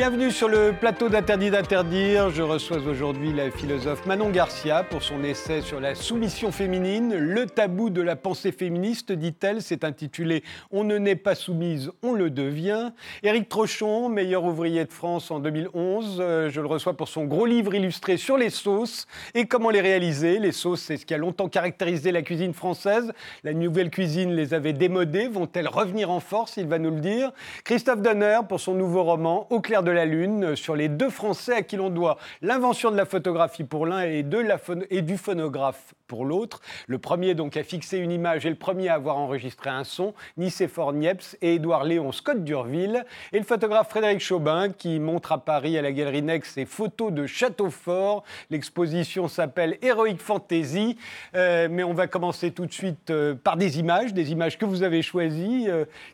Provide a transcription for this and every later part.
Bienvenue sur le plateau d'Interdit d'interdire. Je reçois aujourd'hui la philosophe Manon Garcia pour son essai sur la soumission féminine. Le tabou de la pensée féministe, dit-elle, c'est intitulé On ne naît pas soumise, on le devient. Éric Trochon, meilleur ouvrier de France en 2011, euh, je le reçois pour son gros livre illustré sur les sauces et comment les réaliser. Les sauces, c'est ce qui a longtemps caractérisé la cuisine française. La nouvelle cuisine les avait démodées. Vont-elles revenir en force? Il va nous le dire. Christophe Donner pour son nouveau roman Au clair de la lune euh, sur les deux Français à qui l'on doit l'invention de la photographie pour l'un et, et du phonographe pour l'autre. Le premier donc a fixé une image et le premier à avoir enregistré un son, Nicéphore Niepce et Édouard Léon Scott d'Urville. Et le photographe Frédéric Chaubin qui montre à Paris à la Galerie Nex ses photos de château fort. L'exposition s'appelle Heroic Fantasy. Euh, mais on va commencer tout de suite euh, par des images, des images que vous avez choisies.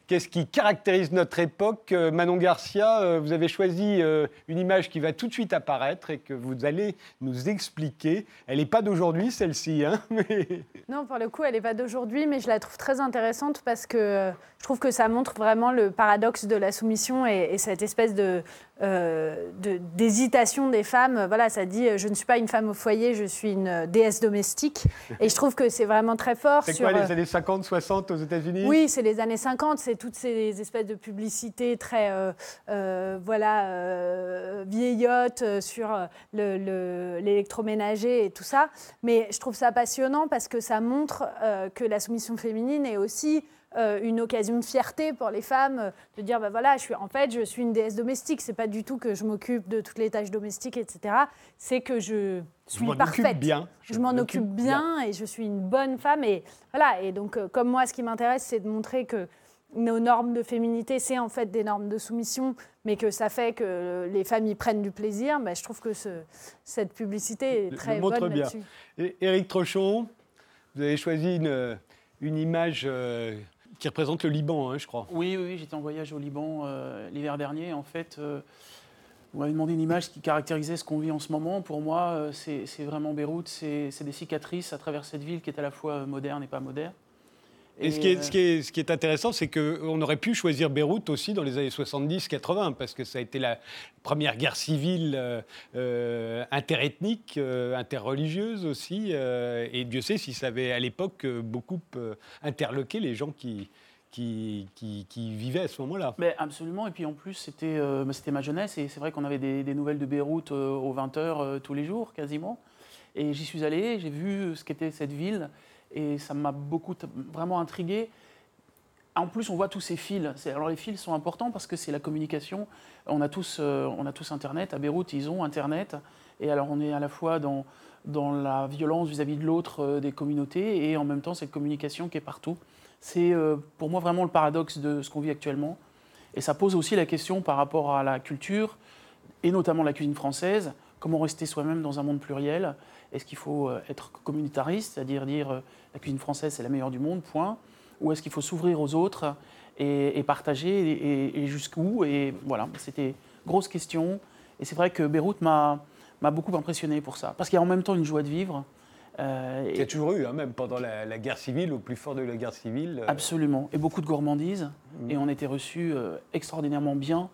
Qu'est-ce qui caractérise notre époque? Manon Garcia, vous avez choisi euh, une image qui va tout de suite apparaître et que vous allez nous expliquer. Elle n'est pas d'aujourd'hui, celle-ci. Hein non, pour le coup, elle n'est pas d'aujourd'hui, mais je la trouve très intéressante parce que euh, je trouve que ça montre vraiment le paradoxe de la soumission et cette espèce de, euh, d'hésitation des femmes. Voilà, ça dit je ne suis pas une femme au foyer, je suis une déesse domestique. Et je trouve que c'est vraiment très fort. C'est quoi, les années 50, 60 aux États-Unis? Oui, c'est les années 50, c'est toutes ces espèces de publicités très euh, euh, voilà, vieillottes sur l'électroménager le, et tout ça. Mais je trouve ça passionnant parce que ça montre que la soumission féminine est aussi euh, une occasion de fierté pour les femmes euh, de dire bah voilà, je suis, en fait, je suis une déesse domestique. C'est pas du tout que je m'occupe de toutes les tâches domestiques, etc. C'est que je suis parfaite. Bien. Je, m'en occupe bien, et je suis une bonne femme. Et voilà. Et donc, euh, comme moi, ce qui m'intéresse, c'est de montrer que nos normes de féminité, c'est en fait des normes de soumission, mais que ça fait que les femmes y prennent du plaisir. Bah, je trouve que ce, cette publicité est très bonne là-dessus. Éric Trochon, vous avez choisi une, une image qui représente le Liban, hein, je crois. Oui, oui, j'étais en voyage au Liban euh, l'hiver dernier. En fait, euh, vous m'avez demandé une image qui caractérisait ce qu'on vit en ce moment. Pour moi, euh, c'est vraiment Beyrouth, c'est des cicatrices à travers cette ville qui est à la fois moderne et pas moderne. Et, ce, qui est, intéressant, c'est qu'on aurait pu choisir Beyrouth aussi dans les années 70-80, parce que ça a été la première guerre civile euh, interethnique, euh, interreligieuse aussi. Euh, et Dieu sait si ça avait à l'époque beaucoup interloqué les gens qui, qui, à ce moment-là. Mais absolument, et puis en plus, c'était ma jeunesse, et c'est vrai qu'on avait des, des, nouvelles de Beyrouth aux 20h tous les jours, quasiment. Et j'y suis allé, j'ai vu ce qu'était cette ville et ça m'a beaucoup vraiment intrigué. En plus, on voit tous ces fils. Alors les fils sont importants parce que c'est la communication. On a, tous, euh, on a tous Internet. À Beyrouth, ils ont Internet. Et alors on est à la fois dans, dans la violence vis-à-vis de l'autre euh, des communautés et en même temps cette communication qui est partout. C'est euh, pour moi vraiment le paradoxe de ce qu'on vit actuellement. Et ça pose aussi la question par rapport à la culture et notamment la cuisine française. Comment rester soi-même dans un monde pluriel? Est-ce qu'il faut euh, être communitariste, c'est-à-dire dire, euh, la cuisine française c'est la meilleure du monde, point Ou est-ce qu'il faut s'ouvrir aux autres et, partager et, jusqu'où Et voilà, c'était grosse question. Et c'est vrai que Beyrouth m'a beaucoup impressionné pour ça, parce qu'il y a en même temps une joie de vivre. Euh, Il y a toujours eu, hein, même pendant la, guerre civile, au plus fort de la guerre civile. Absolument, et beaucoup de gourmandise. Mmh. Et on était reçus extraordinairement bien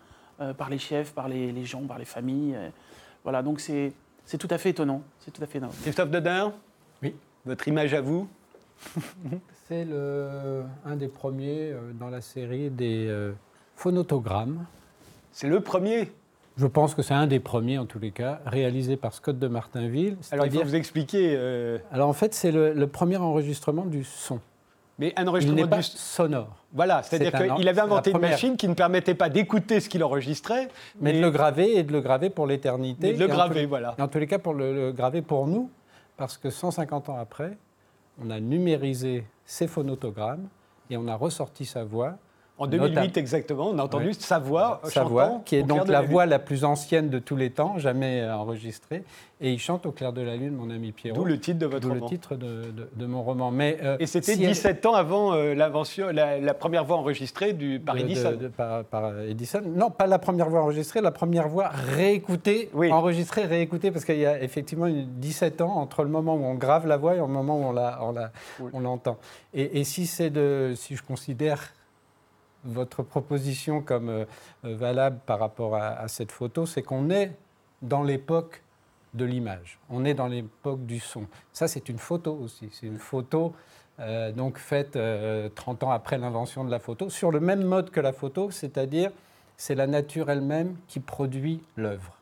par les chefs, par les, les, gens, par les familles. voilà, donc c'est c'est tout à fait étonnant. C'est tout à fait étonnant. Christophe Dedin Oui. Votre image à vous C'est un des premiers euh, dans la série des euh, phonotogrammes. C'est le premier je pense que c'est un des premiers, en tous les cas, réalisé par Scott de Martinville. Alors, il faut vous expliquer. Euh, Alors, en fait, c'est le, premier enregistrement du son. Mais un enregistrement pas sonore. Voilà, c'est-à-dire qu'il avait inventé une machine qui ne permettait pas d'écouter ce qu'il enregistrait, mais... de le graver et de le graver pour l'éternité. De le graver, voilà. en tous les cas, pour le, graver pour nous, parce que 150 ans après, on a numérisé ses phonotogrammes et on a ressorti sa voix en 2008 exactement, on a entendu sa voix Sa voix, qui est donc la, voix la plus ancienne de tous les temps, jamais euh, enregistrée. Et il chante au clair de la lune, mon ami Pierrot. D'où le titre de votre roman. le titre de, mon roman. Mais, euh, Et c'était 17 ans avant euh, l'invention, la, première voix enregistrée du, par Edison. par, Edison. Non, pas la première voix enregistrée, la première voix réécoutée, enregistrée, réécoutée, parce qu'il y a effectivement 17 ans entre le moment où on grave la voix et le moment où on l'entend. La, on la, on et, et si, de, si je considère votre proposition comme euh, valable par rapport à, cette photo, c'est qu'on est dans l'époque de l'image. On est dans l'époque du son. Ça, c'est une photo aussi. C'est une photo donc faite 30 ans après l'invention de la photo, sur le même mode que la photo, c'est-à-dire c'est la nature elle-même qui produit l'œuvre.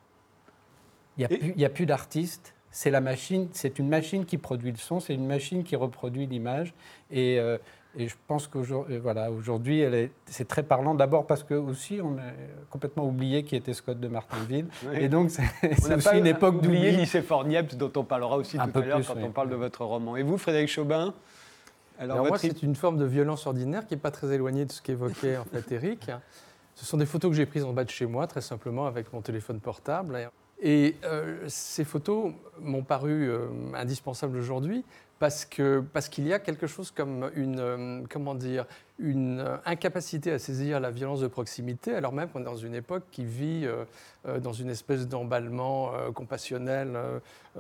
Il n'y a, plus d'artiste, c'est la machine, c'est une machine qui produit le son, c'est une machine qui reproduit l'image. Et, euh, je pense qu'aujourd'hui, voilà, aujourd'hui, c'est très parlant. D'abord parce que aussi, on a complètement oublié qui était Scott de Martinville. Et donc, c'est aussi une époque d'oublier. lycée Fornieps, dont on parlera aussi tout à l'heure quand on parle de votre roman. Et vous, Frédéric Chaubin? Alors, moi, c'est une forme de violence ordinaire qui n'est pas très éloignée de ce qu'évoquait en fait Eric. Ce sont des photos que j'ai prises en bas de chez moi, très simplement, avec mon téléphone portable. Et euh, ces photos m'ont paru euh, indispensables aujourd'hui parce qu'il parce qu'il y a quelque chose comme une, euh, comment dire, une euh, incapacité à saisir la violence de proximité, alors même qu'on est dans une époque qui vit euh, dans une espèce d'emballement compassionnel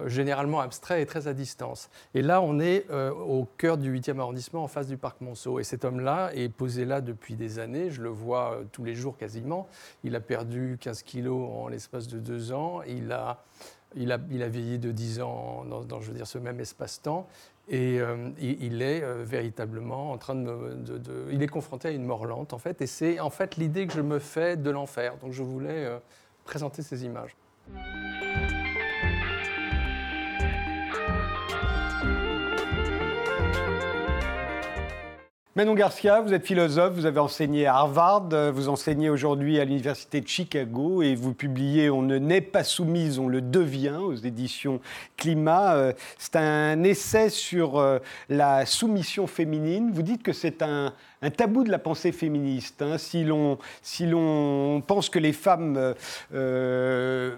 généralement abstrait et très à distance. Et là, on est au cœur du 8e arrondissement, en face du parc Monceau. Et cet homme-là est posé là depuis des années, je le vois tous les jours quasiment. Il a perdu 15 kilos en l'espace de deux ans. Il a il a, il vieilli de 10 ans dans, je veux dire, ce même espace-temps. Et euh, il, est euh, véritablement en train de, de, Il est confronté à une mort lente, en fait. Et c'est en fait l'idée que je me fais de l'enfer. Donc je voulais euh, présenter ces images. Manon Garcia, vous êtes philosophe, vous avez enseigné à Harvard, vous enseignez aujourd'hui à l'Université de Chicago et vous publiez On ne naît pas soumise, on le devient aux éditions Climat. Euh, c'est un essai sur euh, la soumission féminine. Vous dites que c'est un, tabou de la pensée féministe. Hein. Si l'on pense que les femmes euh,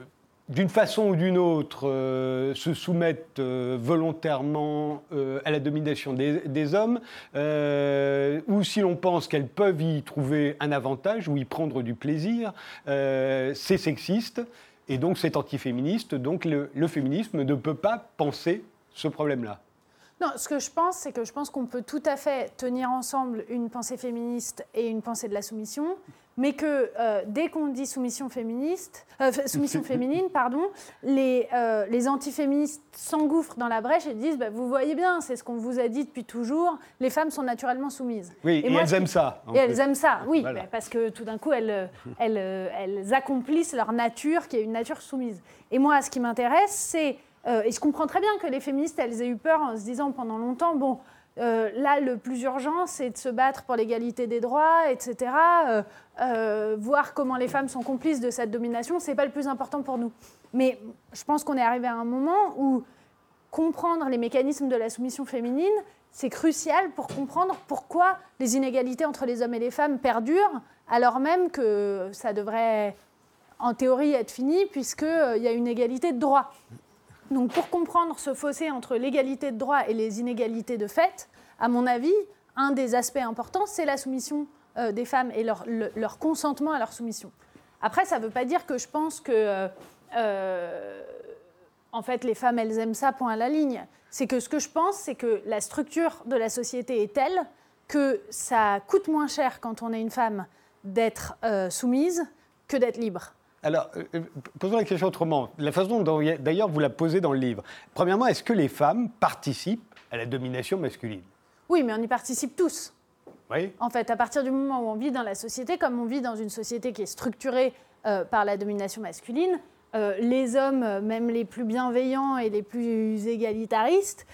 d'une façon ou d'une autre, euh, se soumettent euh, volontairement euh, à la domination des, hommes, ou si l'on pense qu'elles peuvent y trouver un avantage ou y prendre du plaisir, c'est sexiste et donc c'est antiféministe. Donc le, le féminisme ne peut pas penser ce problème-là. Non, ce que je pense, c'est que je pense qu'on peut tout à fait tenir ensemble une pensée féministe et une pensée de la soumission, mais que euh, dès qu'on dit soumission féministe, euh, soumission féminine, pardon, les, euh, les antiféministes s'engouffrent dans la brèche et disent bah, vous voyez bien, c'est ce qu'on vous a dit depuis toujours, les femmes sont naturellement soumises. Oui, et, elles aiment ça. Et elles aiment ça, oui, parce que tout d'un coup elles, elles, elles accomplissent leur nature, qui est une nature soumise. Et moi, ce qui m'intéresse, c'est et je comprends très bien que les féministes, elles aient eu peur en se disant pendant longtemps, bon, euh, là, le plus urgent, c'est de se battre pour l'égalité des droits, etc. Euh, euh, voir comment les femmes sont complices de cette domination, c'est pas le plus important pour nous. Mais je pense qu'on est arrivé à un moment où comprendre les mécanismes de la soumission féminine, c'est crucial pour comprendre pourquoi les inégalités entre les hommes et les femmes perdurent, alors même que ça devrait, en théorie, être fini, puisqu'il y a une égalité de droits. Donc pour comprendre ce fossé entre l'égalité de droit et les inégalités de fait, à mon avis, un des aspects importants, c'est la soumission euh, des femmes et leur, consentement à leur soumission. Après, ça ne veut pas dire que je pense que, euh, euh, en fait, les femmes, elles aiment ça, point à la ligne. C'est que ce que je pense, c'est que la structure de la société est telle que ça coûte moins cher quand on est une femme d'être soumise que d'être libre. Alors, euh, euh, posons la question autrement. La façon dont, d'ailleurs, vous la posez dans le livre. Premièrement, est-ce que les femmes participent à la domination masculine? Oui, mais on y participe tous. Oui. En fait, à partir du moment où on vit dans la société, comme on vit dans une société qui est structurée euh, par la domination masculine, les hommes, même les plus bienveillants et les plus égalitaristes,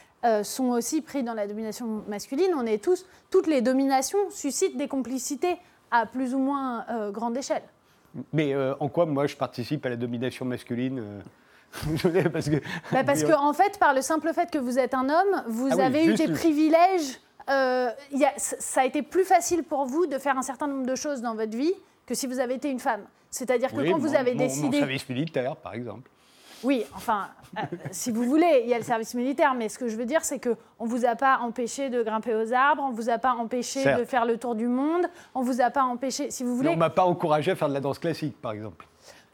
sont aussi pris dans la domination masculine. On est tous, toutes les dominations suscitent des complicités à plus ou moins grande échelle. Mais euh, en quoi, moi, je participe à la domination masculine euh parce que, bah parce que, en fait, par le simple fait que vous êtes un homme, vous ah avez eu des privilèges. Euh, y a, ça a été plus facile pour vous de faire un certain nombre de choses dans votre vie que si vous avez été une femme. C'est-à-dire que quand vous avez décidé. Mon service militaire, par exemple. Oui, enfin, euh, si vous voulez, il y a le service militaire, mais ce que je veux dire, c'est qu'on ne vous a pas empêché de grimper aux arbres, on ne vous a pas empêché de faire le tour du monde, on ne vous a pas empêché, si vous voulez... on ne m'a pas encouragé à faire de la danse classique, par exemple.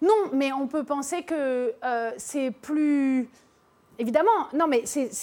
Non, mais on peut penser que euh, c'est plus... Évidemment, non, mais c'est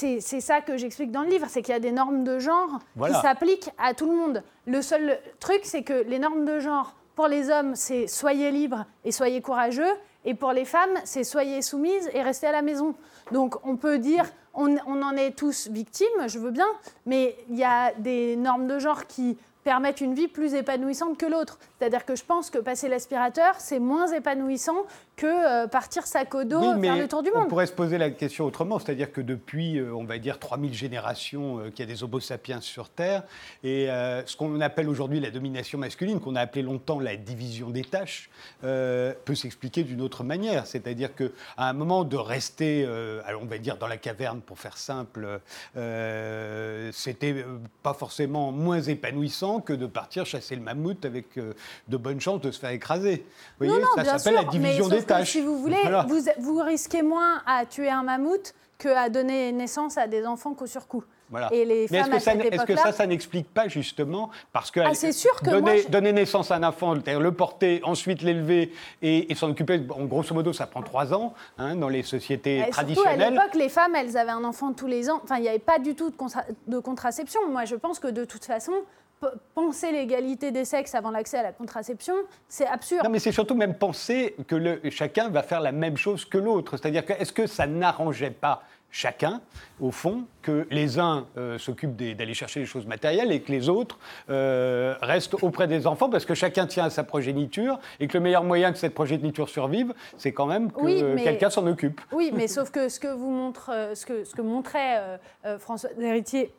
ça que j'explique dans le livre, c'est qu'il y a des normes de genre qui s'appliquent à tout le monde. Le seul truc, c'est que les normes de genre, pour les hommes, c'est soyez libres et soyez courageux, et pour les femmes, c'est soyez soumises et restez à la maison. Donc on peut dire, on, on en est tous victimes, je veux bien, mais il y a des normes de genre qui permettent une vie plus épanouissante que l'autre. C'est-à-dire que je pense que passer l'aspirateur, c'est moins épanouissant que euh, partir sac au dos faire le tour du monde. On pourrait se poser la question autrement, c'est-à-dire que depuis, euh, on va dire, 3000 générations euh, qu'il y a des homo sapiens sur Terre, et ce qu'on appelle aujourd'hui la domination masculine, qu'on a appelé longtemps la division des tâches, peut s'expliquer d'une autre manière. C'est-à-dire qu'à un moment de rester, on va dire, dans la caverne, pour faire simple, c'était pas forcément moins épanouissant que de partir chasser le mammouth avec de bonnes chances de se faire écraser. Vous voyez, ça s'appelle la division des si vous voulez, vous, vous, risquez moins à tuer un mammouth qu'à donner naissance à des enfants coup sur coup. Voilà. Et les Mais est-ce que, ça, est que ça, ça n'explique pas justement parce que, ah, sûr que donner, donner, naissance à un enfant, le porter, ensuite l'élever et, s'en occuper, en grosso modo, ça prend trois ans hein, dans les sociétés et traditionnelles. Surtout à l'époque, les femmes, elles avaient un enfant tous les ans. Enfin, il n'y avait pas du tout de, de contraception. Moi, je pense que de toute façon, penser l'égalité des sexes avant l'accès à la contraception, c'est absurde. Non, mais c'est surtout même penser que le, chacun va faire la même chose que l'autre. C'est-à-dire que est-ce que ça n'arrangeait pas chacun, au fond, que les uns euh, s'occupent d'aller chercher les choses matérielles et que les autres euh, restent auprès des enfants parce que chacun tient à sa progéniture et que le meilleur moyen que cette progéniture survive, c'est quand même que quelqu'un s'en occupe. Oui, mais sauf que ce que, vous montre, euh, ce que, ce que montrait François Héritier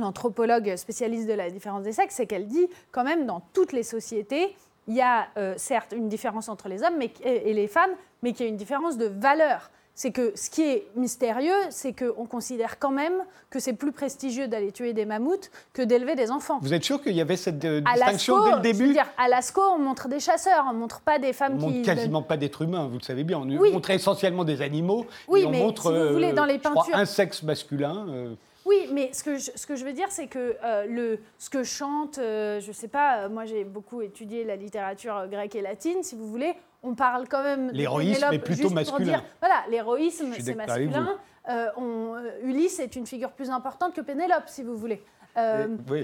l'anthropologue spécialiste de la différence des sexes, c'est qu'elle dit quand même dans toutes les sociétés, il y a euh, certes une différence entre les hommes et, les femmes, mais qu'il y a une différence de valeur. C'est que ce qui est mystérieux, c'est qu'on considère quand même que c'est plus prestigieux d'aller tuer des mammouths que d'élever des enfants. Vous êtes sûr qu'il y avait cette euh, distinction dès le début dire, À Lascaux, on montre des chasseurs, on montre pas des femmes on qui. montre quasiment pas d'êtres humains, vous le savez bien. On montre essentiellement des animaux. Oui, et on mais montre, si vous voulez, dans les peintures. un sexe masculin. Oui, mais ce que je, ce que je veux dire, c'est que euh, le, ce que chante, euh, je ne sais pas, euh, moi j'ai beaucoup étudié la littérature grecque et latine, si vous voulez, on parle quand même... L'héroïsme est plutôt masculin. voilà, l'héroïsme c'est masculin. On, Ulysse est une figure plus importante que Pénélope, si vous voulez.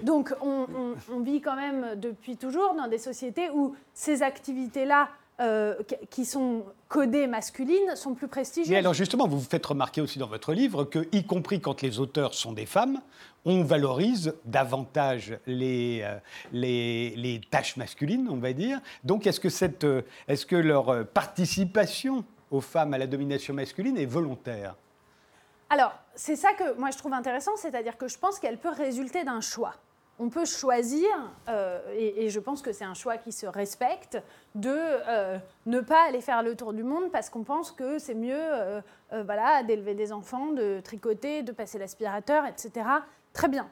Donc on, on, vit quand même depuis toujours dans des sociétés où ces activités-là euh, qui sont codées masculines sont plus prestigieuses. Mais alors justement, vous vous faites remarquer aussi dans votre livre que, y compris quand les auteurs sont des femmes, on valorise davantage les, euh, les, les tâches masculines, on va dire. Donc est-ce que, cette, euh, est-ce que leur participation aux femmes à la domination masculine est volontaire? Alors, c'est ça que moi je trouve intéressant, c'est-à-dire que je pense qu'elle peut résulter d'un choix on peut choisir, euh, et, je pense que c'est un choix qui se respecte, de euh, ne pas aller faire le tour du monde parce qu'on pense que c'est mieux euh, voilà, d'élever des enfants, de tricoter, de passer l'aspirateur, etc. Très bien.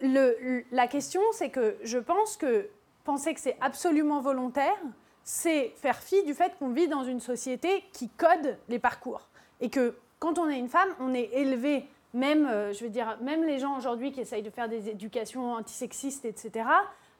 la question, c'est que je pense que penser que c'est absolument volontaire, c'est faire fi du fait qu'on vit dans une société qui code les parcours. Et que quand on est une femme, on est élevé même, euh, je veux dire, même les gens aujourd'hui qui essayent de faire des éducations antisexistes, etc.,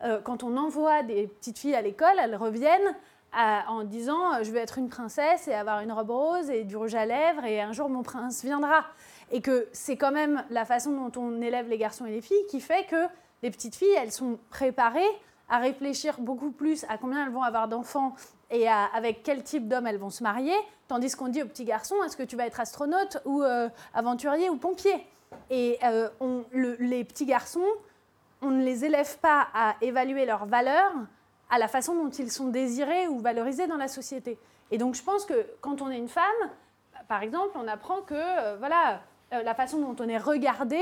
euh, quand on envoie des petites filles à l'école, elles reviennent en disant euh, je veux être une princesse et avoir une robe rose et du rouge à lèvres et un jour mon prince viendra. Et que c'est quand même la façon dont on élève les garçons et les filles qui fait que les petites filles, elles sont préparées à réfléchir beaucoup plus à combien elles vont avoir d'enfants et avec quel type d'homme elles vont se marier, tandis qu'on dit aux petits garçons, est-ce que tu vas être astronaute ou euh, aventurier ou pompier? Et euh, les petits garçons, on ne les élève pas à évaluer leurs valeurs à la façon dont ils sont désirés ou valorisés dans la société. Et donc je pense que quand on est une femme, par exemple, on apprend que euh, voilà, la façon dont on est regardé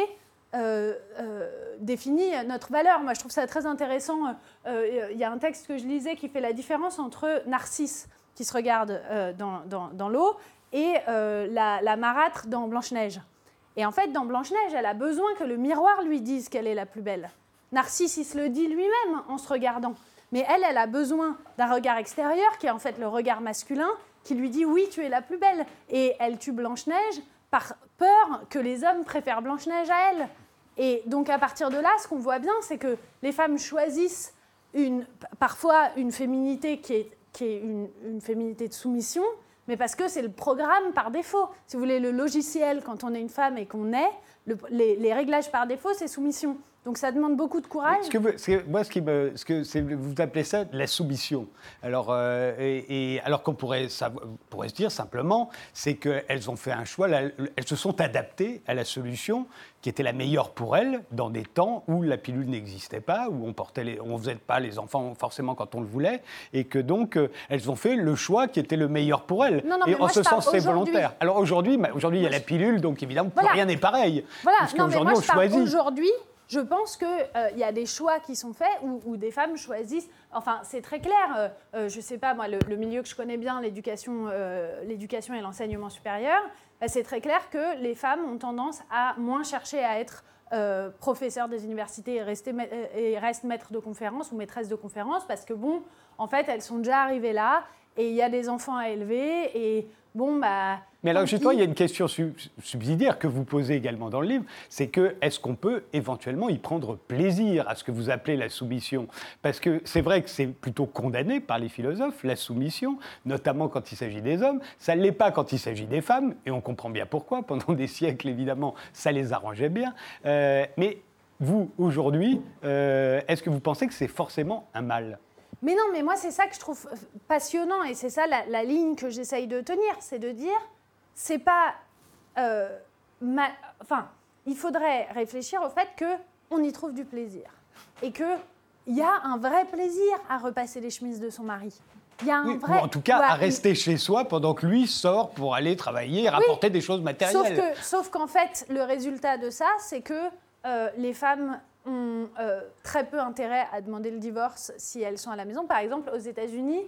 euh, euh, définit notre valeur. Moi, je trouve ça très intéressant. Il y a un texte que je lisais qui fait la différence entre Narcisse, qui se regarde dans, l'eau, et la, la, marâtre dans Blanche-Neige. Et en fait, dans Blanche-Neige, elle a besoin que le miroir lui dise qu'elle est la plus belle. Narcisse, il se le dit lui-même en se regardant. Mais elle, elle a besoin d'un regard extérieur, qui est en fait le regard masculin, qui lui dit oui, tu es la plus belle. Et elle tue Blanche-Neige par peur que les hommes préfèrent Blanche-Neige à elle. Et donc à partir de là, ce qu'on voit bien, c'est que les femmes choisissent une, parfois une féminité qui est, qui est une, féminité de soumission, mais parce que c'est le programme par défaut. Si vous voulez, le logiciel, quand on est une femme et qu'on est, les, les réglages par défaut, c'est soumission. Donc ça demande beaucoup de courage. Ce que vous, moi, ce qui me, ce que vous appelez ça la soumission. Alors, euh, et, alors qu'on pourrait, pourrait se dire simplement, c'est qu'elles ont fait un choix, elles se sont adaptées à la solution qui était la meilleure pour elles dans des temps où la pilule n'existait pas, où on portait, les, on faisait pas les enfants forcément quand on le voulait, et que donc euh, elles ont fait le choix qui était le meilleur pour elles. Non, non, et en ce sens, c'est volontaire. Alors aujourd'hui, aujourd'hui, il y a la pilule, donc évidemment, rien n'est pareil. Voilà. Non, mais moi, je choisit. Aujourd'hui, je pense qu'il euh, y a des choix qui sont faits où, des femmes choisissent. Enfin, c'est très clair. Euh, euh, je ne sais pas, moi, le, milieu que je connais bien, l'éducation et l'enseignement supérieur, bah, c'est très clair que les femmes ont tendance à moins chercher à être professeurs des universités et, rester, et restent maîtres de conférences ou maîtresses de conférences parce que, bon, en fait, elles sont déjà arrivées là et il y a des enfants à élever et bon, bah. Mais alors, justement, il y a une question subsidiaire que vous posez également dans le livre, c'est que est-ce qu'on peut éventuellement y prendre plaisir à ce que vous appelez la soumission? Parce que c'est vrai que c'est plutôt condamné par les philosophes, la soumission, notamment quand il s'agit des hommes. Ça ne l'est pas quand il s'agit des femmes, et on comprend bien pourquoi. Pendant des siècles, évidemment, ça les arrangeait bien. Euh, mais vous, aujourd'hui, euh, est-ce que vous pensez que c'est forcément un mal? Mais non, mais moi, c'est ça que je trouve passionnant et c'est ça la, ligne que j'essaye de tenir, c'est de dire, c'est pas. Euh, enfin, il faudrait réfléchir au fait qu'on y trouve du plaisir et qu'il y a un vrai plaisir à repasser les chemises de son mari. Il y a un vrai... Ou en tout cas, à rester chez soi pendant que lui sort pour aller travailler et rapporter des choses matérielles. Sauf qu'en fait, le résultat de ça, c'est que euh, les femmes ont euh, très peu intérêt à demander le divorce si elles sont à la maison. Par exemple, aux États-Unis,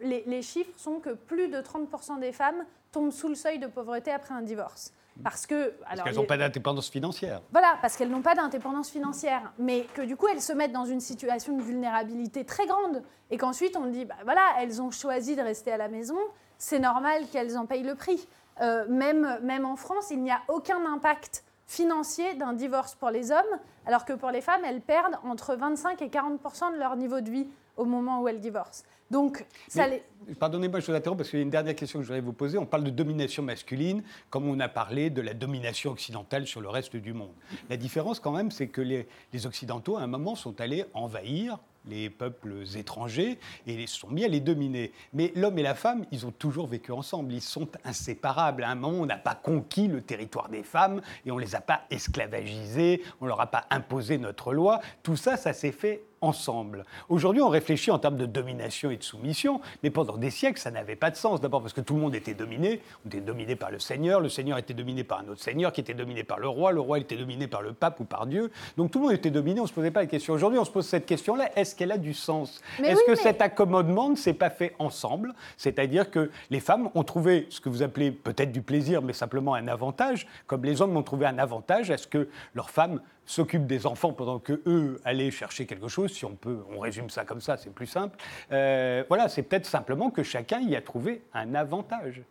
les, les, chiffres sont que plus de 30% des femmes tombent sous le seuil de pauvreté après un divorce. Parce que. Parce qu'elles n'ont pas d'indépendance financière. Voilà, parce qu'elles n'ont pas d'indépendance financière. Mais que du coup, elles se mettent dans une situation de vulnérabilité très grande. Et qu'ensuite, on dit, bah voilà, elles ont choisi de rester à la maison, c'est normal qu'elles en payent le prix. Euh, même, même en France, il n'y a aucun impact financier d'un divorce pour les hommes, alors que pour les femmes, elles perdent entre 25 et 40 de leur niveau de vie au moment où elles divorcent. Donc, ça les... Pardonnez-moi, je vous interromps parce qu'il y a une dernière question que je voudrais vous poser. On parle de domination masculine, comme on a parlé de la domination occidentale sur le reste du monde. La différence, quand même, c'est que les, les Occidentaux, à un moment, sont allés envahir les peuples étrangers et sont mis à les dominer. Mais l'homme et la femme, ils ont toujours vécu ensemble, ils sont inséparables. À un moment, on n'a pas conquis le territoire des femmes et on ne les a pas esclavagisées, on ne leur a pas imposé notre loi. Tout ça, ça s'est fait ensemble. Aujourd'hui, on réfléchit en termes de domination et de soumission, mais pendant des siècles, ça n'avait pas de sens. D'abord parce que tout le monde était dominé. On était dominé par le Seigneur, le Seigneur était dominé par un autre Seigneur, qui était dominé par le roi, le roi était dominé par le pape ou par Dieu. Donc tout le monde était dominé, on ne se posait pas la question. Aujourd'hui, on se pose cette question-là, est-ce qu'elle a du sens? Est-ce que cet accommodement ne s'est pas fait ensemble? C'est-à-dire que les femmes ont trouvé ce que vous appelez peut-être du plaisir, mais simplement un avantage, comme les hommes ont trouvé un avantage à ce que leurs femmes s'occupent des enfants pendant que eux allaient chercher quelque chose, si on peut, on résume ça comme ça, c'est plus simple. Euh, voilà, c'est peut-être simplement que chacun y a trouvé un avantage.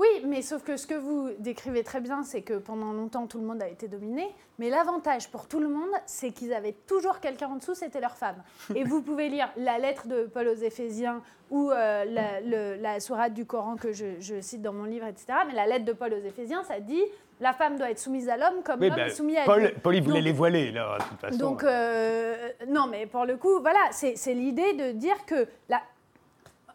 Oui, mais sauf que ce que vous décrivez très bien, c'est que pendant longtemps, tout le monde a été dominé. Mais l'avantage pour tout le monde, c'est qu'ils avaient toujours quelqu'un en dessous, c'était leur femme. Et vous pouvez lire la lettre de Paul aux Éphésiens ou euh, la, la, sourate du Coran que je, cite dans mon livre, etc. Mais la lettre de Paul aux Éphésiens, ça dit la femme doit être soumise à l'homme comme l'homme ben, est soumis à Paul, Paul, il voulait les voiler, là, de toute façon. Donc, euh, non, mais pour le coup, voilà, c'est l'idée de dire que la,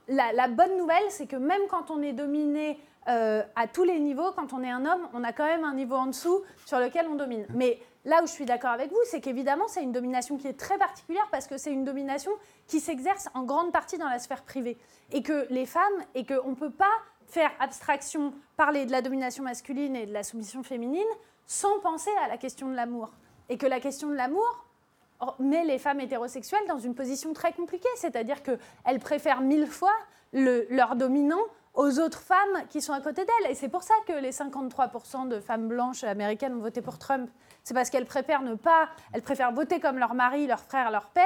la, bonne nouvelle, c'est que même quand on est dominé euh, à tous les niveaux, quand on est un homme, on a quand même un niveau en dessous sur lequel on domine. Mais là où je suis d'accord avec vous, c'est qu'évidemment, c'est une domination qui est très particulière parce que c'est une domination qui s'exerce en grande partie dans la sphère privée. Et que les femmes, et qu'on ne peut pas faire abstraction, parler de la domination masculine et de la soumission féminine sans penser à la question de l'amour. Et que la question de l'amour met les femmes hétérosexuelles dans une position très compliquée, c'est-à-dire qu'elles préfèrent mille fois leur dominant aux autres femmes qui sont à côté d'elles. Et c'est pour ça que les 53% de femmes blanches américaines ont voté pour Trump. C'est parce qu'elles préfèrent ne pas, elles préfèrent voter comme leur mari, leur frère, leur père,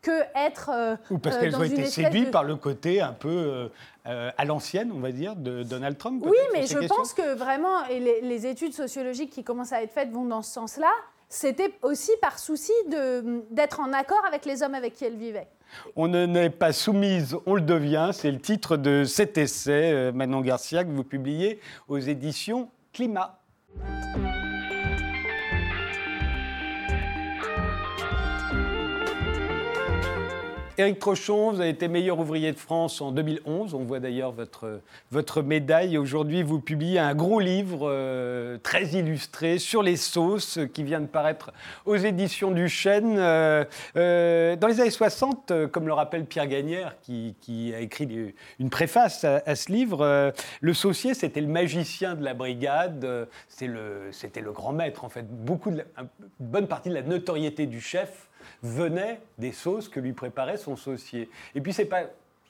que être. Euh, Ou parce euh, qu'elles ont été séduites par le côté un peu euh, à l'ancienne, on va dire, de Donald Trump. Oui, mais je pense que vraiment, et les, les, études sociologiques qui commencent à être faites vont dans ce sens-là. c'était aussi par souci d'être en accord avec les hommes avec qui elle vivait. On ne n'est pas soumise, on le devient. C'est le titre de cet essai, Manon Garcia, que vous publiez aux éditions Climat. Éric Trochon, vous avez été meilleur ouvrier de France en 2011. On voit d'ailleurs votre, votre médaille. Aujourd'hui, vous publiez un gros livre euh, très illustré sur les sauces qui vient de paraître aux éditions du Chêne. Euh, euh, dans les années 60, comme le rappelle Pierre Gagnère, qui, a écrit une préface à, ce livre, le saucier, c'était le magicien de la brigade. C'était le, grand maître, en fait. Beaucoup une bonne partie de la notoriété du chef venait des sauces que lui préparait son saucier. Et puis c'est pas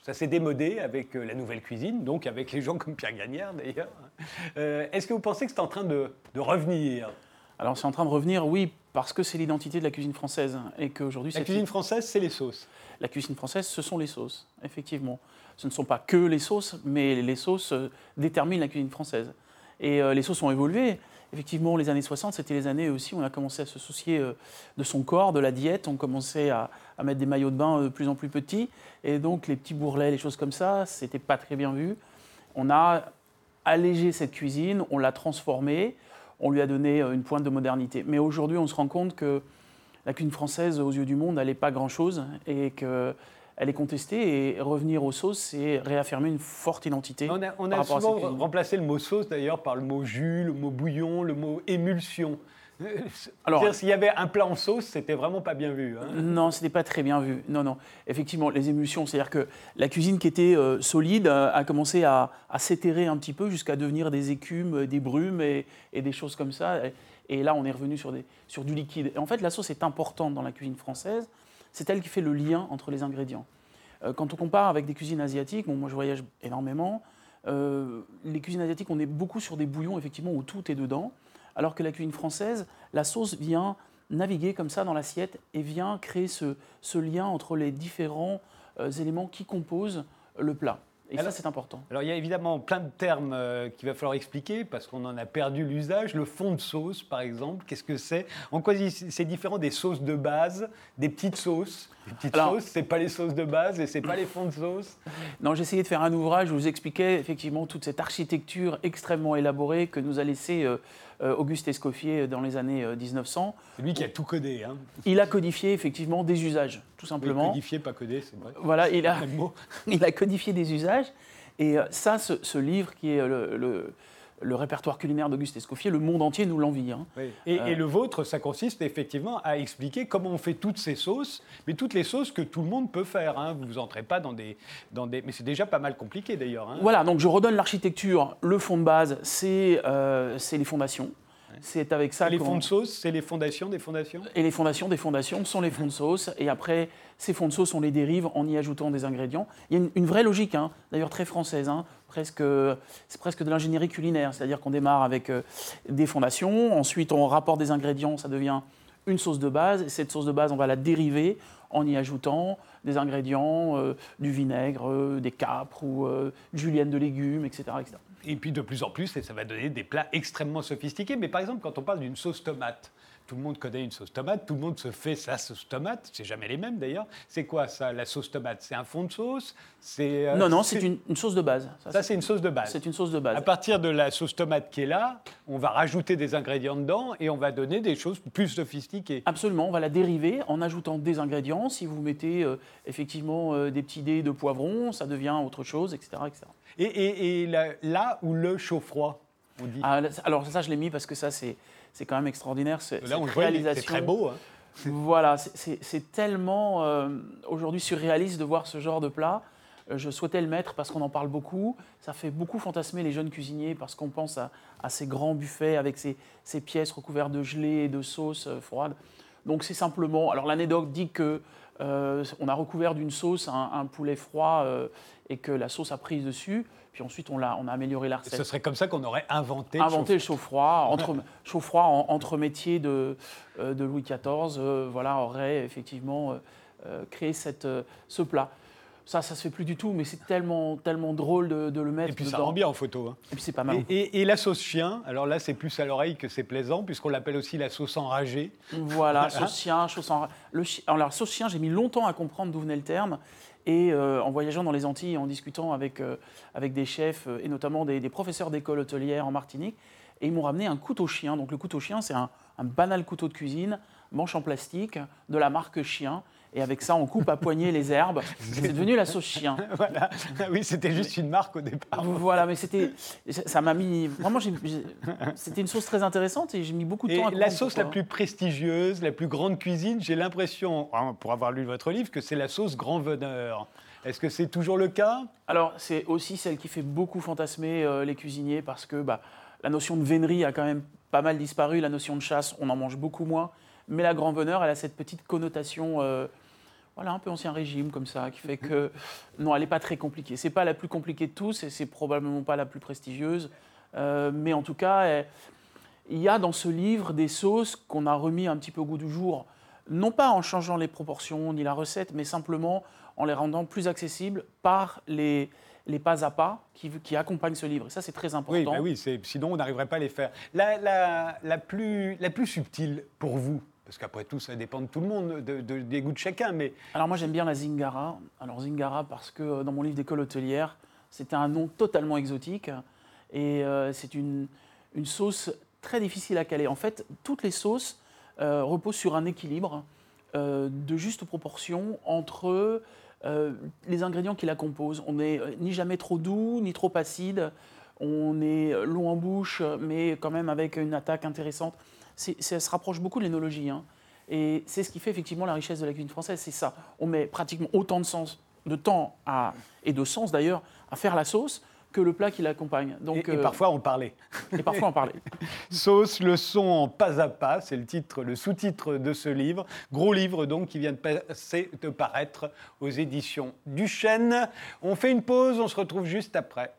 ça s'est démodé avec euh, la nouvelle cuisine, donc avec les gens comme Pierre Gagnère d'ailleurs. Euh, est-ce que vous pensez que c'est en train de, revenir? Alors c'est en train de revenir, oui, parce que c'est l'identité de la cuisine française et qu'aujourd'hui. La cuisine française, c'est les sauces. La cuisine française, ce sont les sauces, effectivement. Ce ne sont pas que les sauces, mais les sauces euh, déterminent la cuisine française. Et les sauces ont évolué effectivement, les années 60, c'était les années aussi où on a commencé à se soucier euh, de son corps, de la diète. On commençait à, mettre des maillots de bain euh, de plus en plus petits. Et donc, les petits bourrelets, les choses comme ça, c'était pas très bien vu. On a allégé cette cuisine, on l'a transformée, on lui a donné euh, une pointe de modernité. Mais aujourd'hui, on se rend compte que la cuisine française, aux yeux du monde, n'est pas grand-chose et que elle est contestée et revenir aux sauces, c'est réaffirmer une forte identité. On a, souvent remplacé le mot sauce d'ailleurs par le mot jus, le mot bouillon, le mot émulsion. Alors, s'il y avait un plat en sauce, c'était vraiment pas bien vu. Hein. Non, c'était pas très bien vu. Non, non. Effectivement, les émulsions, c'est-à-dire que la cuisine qui était euh, solide euh, a commencé à, s'éterrer un petit peu jusqu'à devenir des écumes, des brumes et, des choses comme ça. Et, là, on est revenu sur, des, sur du liquide. Et en fait, la sauce est importante dans la cuisine française c'est elle qui fait le lien entre les ingrédients. Euh, quand on compare avec des cuisines asiatiques, moi je voyage énormément, euh, les cuisines asiatiques, on est beaucoup sur des bouillons effectivement où tout est dedans, alors que la cuisine française, la sauce vient naviguer comme ça dans l'assiette et vient créer ce, lien entre les différents euh, éléments qui composent le plat. Et ça, c'est important. Alors, il y a évidemment plein de termes euh, qu'il va falloir expliquer parce qu'on en a perdu l'usage. Le fond de sauce, par exemple, qu'est-ce que c'est? En quoi c'est différent des sauces de base, des petites sauces les petites sauces, c'est pas les sauces de base et c'est pas les fonds de sauce. Non, j'essayais de faire un ouvrage où je vous expliquais effectivement toute cette architecture extrêmement élaborée que nous a laissé euh, Auguste Escoffier dans les années 1900. C'est lui qui a tout codé. Hein. Il a codifié effectivement des usages, tout simplement. codifié, pas codé, c'est vrai. Voilà, il a, il a codifié des usages. Et euh, ça, ce, livre qui est le le répertoire culinaire d'Auguste Escoffier, le monde entier nous l'envie. Hein. Et, et, le vôtre, ça consiste effectivement à expliquer comment on fait toutes ces sauces, mais toutes les sauces que tout le monde peut faire. Hein. Vous n'entrez pas dans des, dans des... Mais c'est déjà pas mal compliqué d'ailleurs. Hein. Voilà, donc je redonne l'architecture. Le fond de base, c'est euh, les fondations. C'est avec ça. les fonds de sauce, c'est les fondations des fondations Et les fondations des fondations sont les fonds de sauce. Et après, ces fonds de sauce, on les dérive en y ajoutant des ingrédients. Il y a une, vraie logique, hein, d'ailleurs très française. Hein, presque, c'est presque de l'ingénierie culinaire. C'est-à-dire qu'on démarre avec euh, des fondations, ensuite on rapporte des ingrédients, ça devient une sauce de base. Et cette sauce de base, on va la dériver en y ajoutant des ingrédients, euh, du vinaigre, euh, des capres ou julienne de légumes, etc., etc et puis de plus en plus, et ça va donner des plats extrêmement sophistiqués. Mais par exemple, quand on parle d'une sauce tomate, tout le monde connaît une sauce tomate, tout le monde se fait sa sauce tomate, c'est jamais les mêmes d'ailleurs. C'est quoi ça, la sauce tomate? C'est un fond de sauce? C'est, euh, Non, non, c'est une, sauce de base. Ça, c'est une sauce de base. C'est une sauce de base. À partir de la sauce tomate qui est là, on va rajouter des ingrédients dedans et on va donner des choses plus sophistiquées. Absolument, on va la dériver en ajoutant des ingrédients. Si vous mettez euh, effectivement euh, des petits dés de poivron, ça devient autre chose, etc. etc. Et, et, là, où le chaud-froid on dit. Ah, alors ça, je l'ai mis parce que ça, c'est c'est quand même extraordinaire. Là, on réalisation. c'est très beau. Hein. Voilà, c'est tellement euh, aujourd'hui surréaliste de voir ce genre de plat. Euh, je souhaitais le mettre parce qu'on en parle beaucoup. Ça fait beaucoup fantasmer les jeunes cuisiniers parce qu'on pense à, ces grands buffets avec ces, pièces recouvertes de gelée et de sauce euh, froide. Donc c'est simplement. Alors l'anecdote dit que on a recouvert d'une sauce un, poulet froid et que la sauce a pris dessus. Puis ensuite, on a, on a amélioré la recette. ce serait comme ça qu'on aurait inventé, inventé le chaud-froid. Entre, chaud-froid entre métiers de, euh, de Louis XIV, euh, voilà, aurait effectivement euh, créé cette, ce plat. Ça, ça se fait plus du tout, mais c'est tellement, tellement drôle de, le mettre. Et puis ça rend bien en photo. Hein. Et puis c'est pas mal. Et, la sauce chien, alors là, c'est plus à l'oreille que c'est plaisant, puisqu'on l'appelle aussi la sauce enragée. Voilà, sauce chien, sauce enragée. Alors, sauce chien, j'ai mis longtemps à comprendre d'où venait le terme. Et euh, en voyageant dans les Antilles en discutant avec, euh, avec des chefs, euh, et notamment des, professeurs d'école hôtelière en Martinique, et ils m'ont ramené un couteau chien. Donc le couteau chien, c'est un banal couteau de cuisine, manche en plastique, de la marque Chien et avec ça, on coupe à poignée les herbes. C'est devenu la sauce chien. voilà. Oui, c'était juste une marque au départ. Voilà, mais c'était, ça m'a mis. Vraiment, c'était une sauce très intéressante et j'ai mis beaucoup de temps à La sauce la plus prestigieuse, la plus grande cuisine, j'ai l'impression, hein, pour avoir lu votre livre, que c'est la sauce grand veneur. Est-ce que c'est toujours le cas? Alors, c'est aussi celle qui fait beaucoup fantasmer euh, les cuisiniers parce que bah, la notion de vénerie a quand même pas mal disparu. La notion de chasse, on en mange beaucoup moins. Mais la grand veneur, elle a cette petite connotation. Euh, voilà, un peu ancien régime comme ça, qui fait que non, elle n'est pas très compliquée. C'est pas la plus compliquée de tous et c'est probablement pas la plus prestigieuse, euh, mais en tout cas, il y a dans ce livre des sauces qu'on a remis un petit peu au goût du jour, non pas en changeant les proportions ni la recette, mais simplement en les rendant plus accessibles par les, les pas à pas qui, qui accompagnent ce livre. Et ça, c'est très important. Oui, bah oui sinon on n'arriverait pas à les faire. La, la, la, plus, la plus subtile pour vous, parce qu'après tout, ça dépend de tout le monde, de, des goûts de chacun. Mais... Alors moi, j'aime bien la Zingara. Alors Zingara, parce que euh, dans mon livre d'école hôtelière, c'était un nom totalement exotique. Et euh, c'est une, une, sauce très difficile à caler. En fait, toutes les sauces euh, reposent sur un équilibre de juste proportion entre les ingrédients qui la composent. On n'est ni jamais trop doux, ni trop acide. On est long en bouche, mais quand même avec une attaque intéressante ça se rapproche beaucoup de l'énologie. Hein. Et c'est ce qui fait effectivement la richesse de la cuisine française, c'est ça. On met pratiquement autant de sens, de temps à, et de sens d'ailleurs à faire la sauce que le plat qui l'accompagne. Donc, et, parfois on parlait. Et parfois on parlait. Sauce, le son en pas à pas, c'est le titre, le sous-titre de ce livre. Gros livre donc qui vient de passer, de paraître aux éditions Duchesne. On fait une pause, on se retrouve juste après.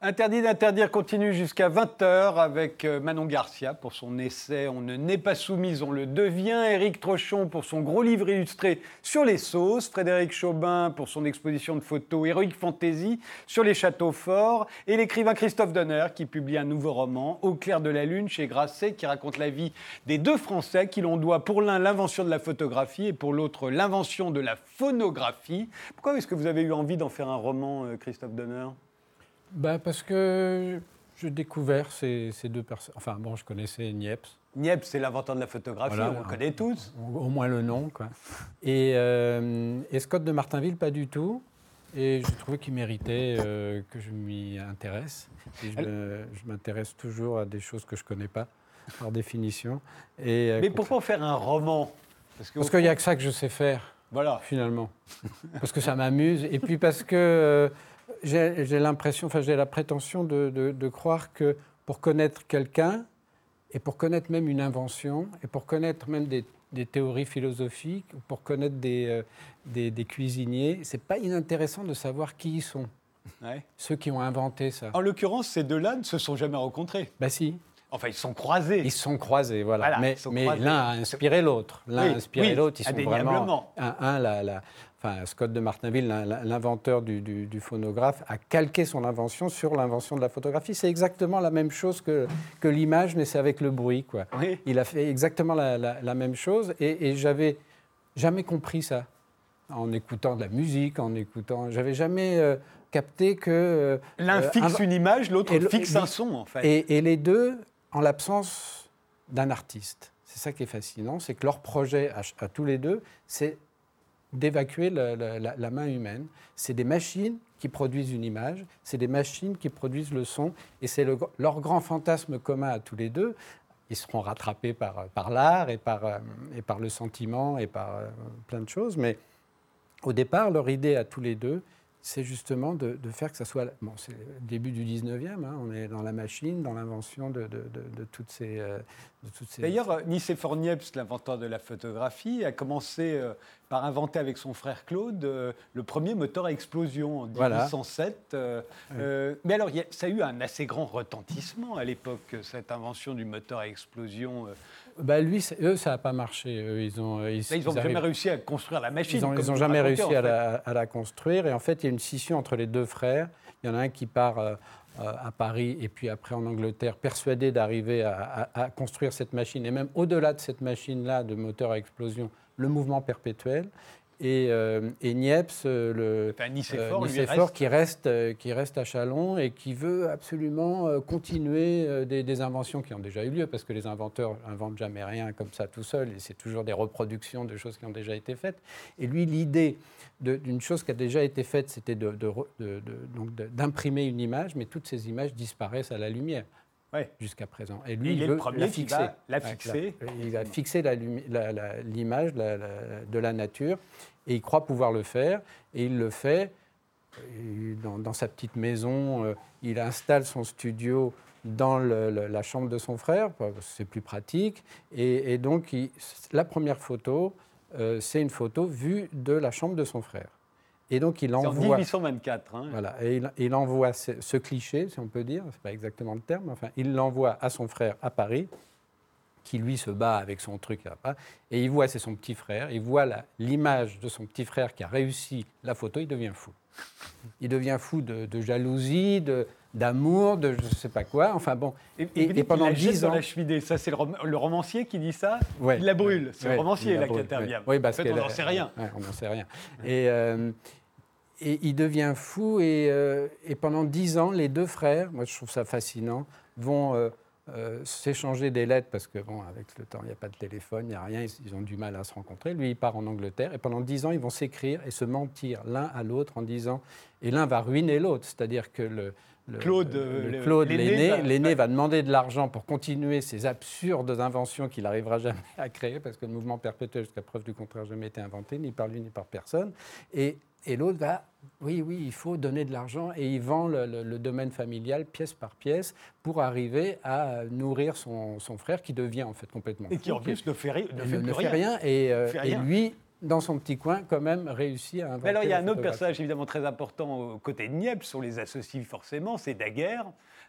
Interdit d'interdire continue jusqu'à 20h avec euh, Manon Garcia pour son essai On ne n'est pas soumise, on le devient. Éric Trochon pour son gros livre illustré sur les sauces. Frédéric Chaubin pour son exposition de photos Héroïque Fantasy sur les châteaux forts. Et l'écrivain Christophe Donner qui publie un nouveau roman Au clair de la lune chez Grasset qui raconte la vie des deux Français qui l'on doit pour l'un l'invention de la photographie et pour l'autre l'invention de la phonographie. Pourquoi est-ce que vous avez eu envie d'en faire un roman, euh, Christophe Donner? Bah Parce que j'ai découvert ces, ces deux personnes. Enfin, bon, je connaissais Niepce. Niepce, c'est l'inventeur de la photographie, on le connaît tous. Au, moins le nom, quoi. Et, euh, et, Scott de Martinville, pas du tout. Et je trouvais qu'il méritait euh, que je m'y intéresse. Et je m'intéresse toujours à des choses que je ne connais pas, par définition. Et, euh, Mais pourquoi faire un roman? Parce qu'il n'y a que ça que je sais faire. Voilà. Finalement. parce que ça m'amuse. Et puis parce que j'ai l'impression, enfin j'ai la prétention de, croire que pour connaître quelqu'un, et pour connaître même une invention, et pour connaître même des, théories philosophiques, pour connaître des, euh, des, des cuisiniers, c'est pas inintéressant de savoir qui ils sont. Ceux qui ont inventé ça. En l'occurrence, ces deux-là ne se sont jamais rencontrés. Bah si. Enfin, ils sont croisés. Ils sont croisés, voilà. mais, l'un a inspiré l'autre. L'un a inspiré l'autre. Ils sont vraiment un, un la, la, enfin, Scott de Martinville, l'inventeur du, phonographe, a calqué son invention sur l'invention de la photographie. C'est exactement la même chose que, que l'image, mais c'est avec le bruit. Quoi. Il a fait exactement la, même chose et, et j'avais jamais compris ça en écoutant de la musique, en écoutant. J'avais jamais euh, capté que. Euh, L'un euh, fixe une image, l'autre fixe un son, en fait. Et, et les deux, en l'absence d'un artiste. C'est ça qui est fascinant, c'est que leur projet à tous les deux, c'est d'évacuer la, main humaine. C'est des machines qui produisent une image, c'est des machines qui produisent le son, et c'est leur grand fantasme commun à tous les deux. Ils seront rattrapés par, par l'art et par, euh, et par le sentiment et par euh, plein de choses, mais au départ, leur idée à tous les deux, c'est justement de, faire que ça soit. Bon, c'est le début du 19e, hein, on est dans la machine, dans l'invention de, toutes ces. Euh. D'ailleurs, Nicéphore Niepce, l'inventeur de la photographie, a commencé euh, par inventer avec son frère Claude euh, le premier moteur à explosion en 1807. mais alors, ça a eu un assez grand retentissement à l'époque, cette invention du moteur à explosion. Bah lui, eux, ça n'a pas marché. ils n'ont ils, jamais réussi à construire la machine. Ils n'ont jamais réussi à, la, à, la, construire. Et en fait, il y a une scission entre les deux frères. Il y en a un qui part euh, euh, à Paris et puis après en Angleterre, persuadé d'arriver à, à, construire cette machine. Et même au-delà de cette machine-là, de moteur à explosion, le mouvement perpétuel. Et, euh, et Niepce, euh, le enfin, Nicéphore, reste... Qui, reste, qui reste à Chalon et qui veut absolument continuer des, des, inventions qui ont déjà eu lieu, parce que les inventeurs n'inventent jamais rien comme ça tout seul, et c'est toujours des reproductions de choses qui ont déjà été faites. Et lui, l'idée d'une chose qui a déjà été faite, c'était d'imprimer une image, mais toutes ces images disparaissent à la lumière. Jusqu'à présent. Et lui, il, veut la fixer. La fixer. il a fixé l'image de la nature et il croit pouvoir le faire. Et il le fait dans, sa petite maison. Euh, il installe son studio dans la chambre de son frère, c'est plus pratique. Et, et donc, la première photo, euh, c'est une photo vue de la chambre de son frère. Et donc il envoie. En 1824. Hein. Voilà, et il, envoie ce, cliché, si on peut dire, c'est pas exactement le terme, enfin, il l'envoie à son frère à Paris, qui lui se bat avec son truc là-bas, et il voit, c'est son petit frère, il voit l'image de son petit frère qui a réussi la photo, il devient fou. Il devient fou de, de jalousie, de, d'amour, de je ne sais pas quoi. Enfin bon. Et, pendant dix ans. la cheminée. Ça, c'est le, romancier qui dit ça. Il la brûle. C'est le romancier là qui intervient. Oui, parce en fait, on n'en sait rien. on n'en sait rien. Et, euh, et il devient fou. Et, euh, et, pendant dix ans, les deux frères, moi je trouve ça fascinant, vont euh, s'échanger des lettres parce que bon, avec le temps, il n'y a pas de téléphone, il n'y a rien. Ils, ont du mal à se rencontrer. Lui, il part en Angleterre. Et pendant dix ans, ils vont s'écrire et se mentir l'un à l'autre en disant. Et l'un va ruiner l'autre. C'est-à-dire que le, Claude, l'aîné, va, demander de l'argent pour continuer ces absurdes inventions qu'il n'arrivera jamais à créer, parce que le mouvement perpétuel, jusqu'à preuve du contraire, n'a jamais été inventé, ni par lui ni par personne. Et, l'autre va, oui, oui, il faut donner de l'argent, et il vend le, domaine familial pièce par pièce pour arriver à nourrir son, frère, qui devient en fait complètement Et qui en plus ne fait, rien. Et, euh, et lui dans son petit coin, quand même, réussi à inventer. Mais alors, il y a un autre personnage évidemment très important aux côtés de Niepce, on les associe forcément, c'est Daguerre.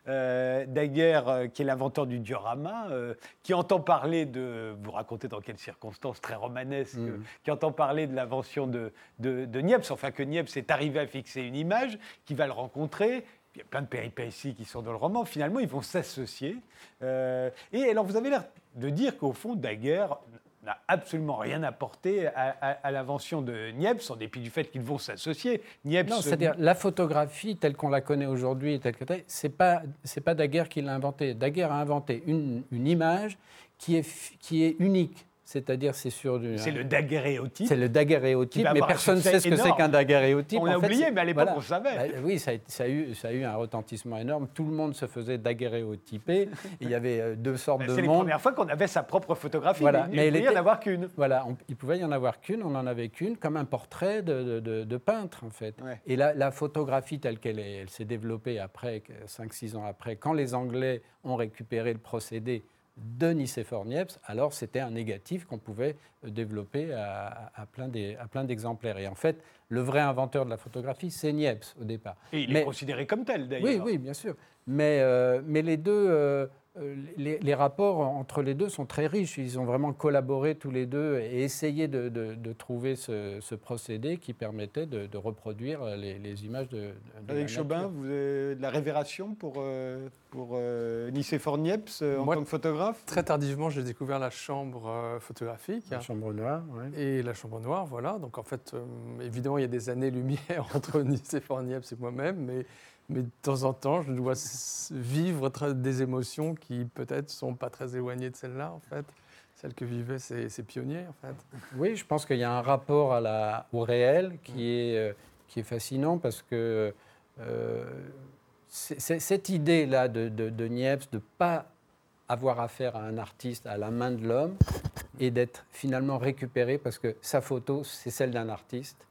Euh, Daguerre, euh, qui est l'inventeur du diorama, euh, qui entend parler de, vous racontez dans quelles circonstances très romanesques, mm. qui entend parler de l'invention de, de, de, Niepce, enfin que Niepce est arrivé à fixer une image, qui va le rencontrer, il y a plein de péripéties qui sont dans le roman. Finalement, ils vont s'associer. et alors, vous avez l'air de dire qu'au fond, Daguerre n'a absolument rien apporté à, l'invention de Niepce, en dépit du fait qu'ils vont s'associer. Niepce... Non, c'est-à-dire la photographie telle qu'on la connaît aujourd'hui, telle que c'est pas c'est pas Daguerre qui l'a inventée. Daguerre a inventé une, une image qui est qui est unique c'est-à-dire, c'est sur du. C'est le daguerréotype. C'est le daguerréotype, mais personne ne sait ce que c'est qu'un daguerréotype. On l'a oublié, mais à l'époque, on savait. Bah, oui, ça a, eu, ça a eu un retentissement énorme. Tout le monde se faisait daguerréotyper. Il y avait euh, deux sortes de mondes. C'est la première fois qu'on avait sa propre photographie. Voilà. Mais il, pouvait y en avoir qu'une. Voilà, il pouvait y en avoir qu'une. On en avait qu'une, comme un portrait de, de, peintre, en fait. Et la, la, photographie telle qu'elle elle s'est développée après, 5-6 ans après, quand les Anglais ont récupéré le procédé de Nicéphore Niepce, alors c'était un négatif qu'on pouvait euh, développer à, plein d'exemplaires. Et en fait, le vrai inventeur de la photographie, c'est Niepce au départ. Et il est considéré comme tel d'ailleurs. Oui, oui, bien sûr. Mais, euh, mais les deux, euh, euh, les, rapports entre les deux sont très riches. Ils ont vraiment collaboré tous les deux et essayé de, trouver ce, procédé qui permettait de, reproduire les, images de, de Avec Chaubin, vous avez de la révération pour, euh, pour euh, Nicéphore Niepce en tant que photographe Très tardivement, j'ai découvert la chambre photographique. La chambre noire, oui. Et la chambre noire, voilà. Donc en fait, évidemment, il y a des années-lumière entre Nicéphore Niepce et moi-même, mais mais de temps en temps, je dois vivre des émotions qui peut-être sont pas très éloignées de celles-là, en fait. Celles que vivaient ces, pionniers, en fait. Oui, je pense qu'il y a un rapport à la, au réel qui est, euh, qui est fascinant parce que euh, cette idée-là de, de, de Niepce de ne pas avoir affaire à un artiste à la main de l'homme et d'être finalement récupéré parce que sa photo, c'est celle d'un artiste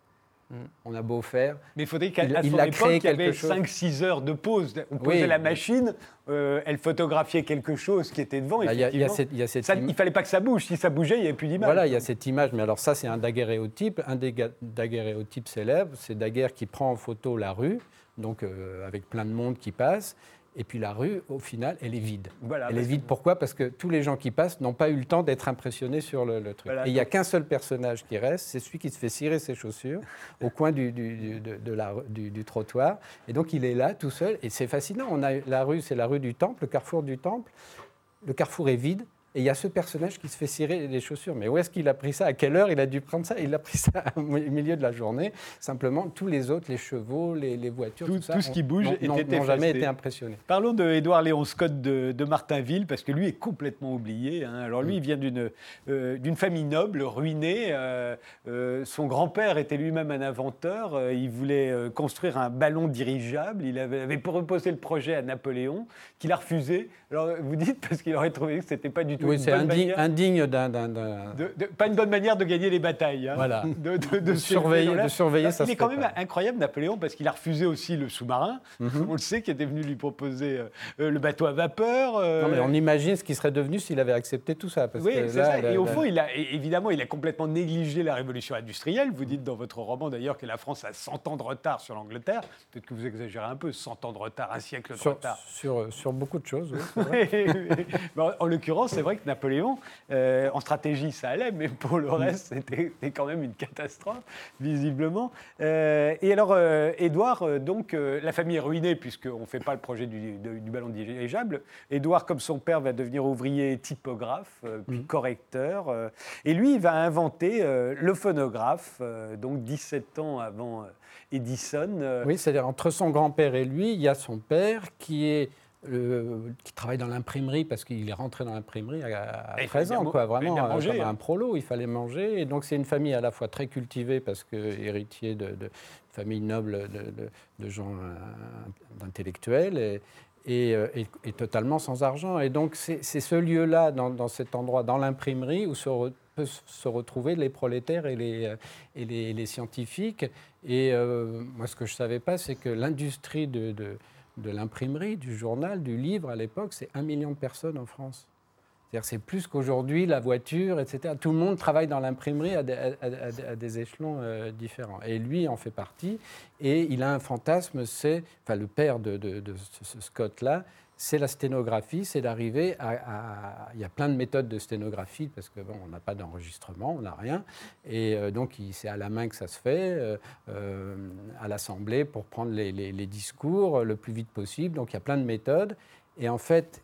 On a beau faire. Mais il faudrait qu'à son époque, il y avait 5-6 heures de pause. On posait la machine, euh, elle photographiait quelque chose qui était devant. il ne fallait pas que ça bouge. Si ça bougeait, il n'y avait plus d'image. Voilà, il y a cette image. Mais alors ça, c'est un daguerréotype. Un des daguerréotypes célèbres, c'est Daguerre qui prend en photo la rue, donc euh, avec plein de monde qui passe. Et puis la rue, au final, elle est vide. elle est vide. Pourquoi? Parce que tous les gens qui passent n'ont pas eu le temps d'être impressionnés sur le, truc. et il n'y a qu'un seul personnage qui reste, c'est celui qui se fait cirer ses chaussures au coin du, de la, du, trottoir. Et donc il est là, tout seul. Et c'est fascinant. On a la rue, c'est la rue du Temple, le carrefour du Temple. Le carrefour est vide. Et il y a ce personnage qui se fait cirer les chaussures. Mais où est-ce qu'il a pris ça? À quelle heure il a dû prendre ça? Il a pris ça au milieu de la journée. Simplement, tous les autres, les chevaux, les, voitures, tout, tout, ce qui bouge n'ont jamais été impressionnés. Parlons de Édouard Léon Scott de, Martinville, parce que lui est complètement oublié. Hein. Alors lui, il vient d'une euh, famille noble, ruinée. Euh, euh, son grand-père était lui-même un inventeur. il voulait construire un ballon dirigeable. Il avait, avait proposé le projet à Napoléon, qu'il a refusé. Alors vous dites parce qu'il aurait trouvé que c'était pas du oui, c'est indigne, d'un. Pas une bonne manière de gagner les batailles. Hein. Voilà. De, surveiller, de surveiller ça. Il est quand même incroyable, Napoléon, parce qu'il a refusé aussi le sous-marin. Mhm. On le sait, qui était venu lui proposer euh, euh, le bateau à vapeur. Euh, non, mais on imagine ce qui serait devenu s'il avait accepté tout ça. oui, c'est ça. et au fond, il a, évidemment, il a complètement négligé la révolution industrielle. Vous dites dans votre roman d'ailleurs que la France a 100 ans de retard sur l'Angleterre. Peut-être que vous exagérez un peu, 100 ans de retard, un siècle de retard. Sur, sur beaucoup de choses, en l'occurrence, c'est vrai que Napoléon, euh, en stratégie, ça allait, mais pour le reste, c'était quand même une catastrophe, visiblement. Euh, et alors, euh, Édouard, donc, la famille est ruinée, puisqu'on ne fait pas le projet du, ballon dirigeable. Édouard, comme son père, va devenir ouvrier typographe, puis mm. correcteur. et lui, il va inventer le phonographe, donc 17 ans avant Edison. Oui, c'est-à-dire entre son grand-père et lui, il y a son père qui est qui travaille dans l'imprimerie parce qu'il est rentré dans l'imprimerie à, 13 ans, quoi, vraiment, manger, un prolo, il fallait manger. Et donc c'est une famille à la fois très cultivée parce que héritier de, de famille noble de, gens euh, d'intellectuels et, euh, et, et, totalement sans argent. Et donc c'est ce lieu-là, dans, cet endroit, dans l'imprimerie, où se peuvent se retrouver les prolétaires et les, euh, et les, scientifiques. Et moi, ce que je ne savais pas, c'est que l'industrie de de l'imprimerie, du journal, du livre à l'époque, c'est un million de personnes en France. C'est plus qu'aujourd'hui la voiture, etc. Tout le monde travaille dans l'imprimerie à, des échelons euh, différents. Et lui en fait partie. Et il a un fantasme, c'est, enfin le père de, ce Scott-là, c'est la sténographie, c'est d'arriver à, Il y a plein de méthodes de sténographie, parce que bon, on n'a pas d'enregistrement, on n'a rien. Et euh, donc, c'est à la main que ça se fait, euh, euh, à l'Assemblée, pour prendre les, discours le plus vite possible. Donc, il y a plein de méthodes. Et en fait,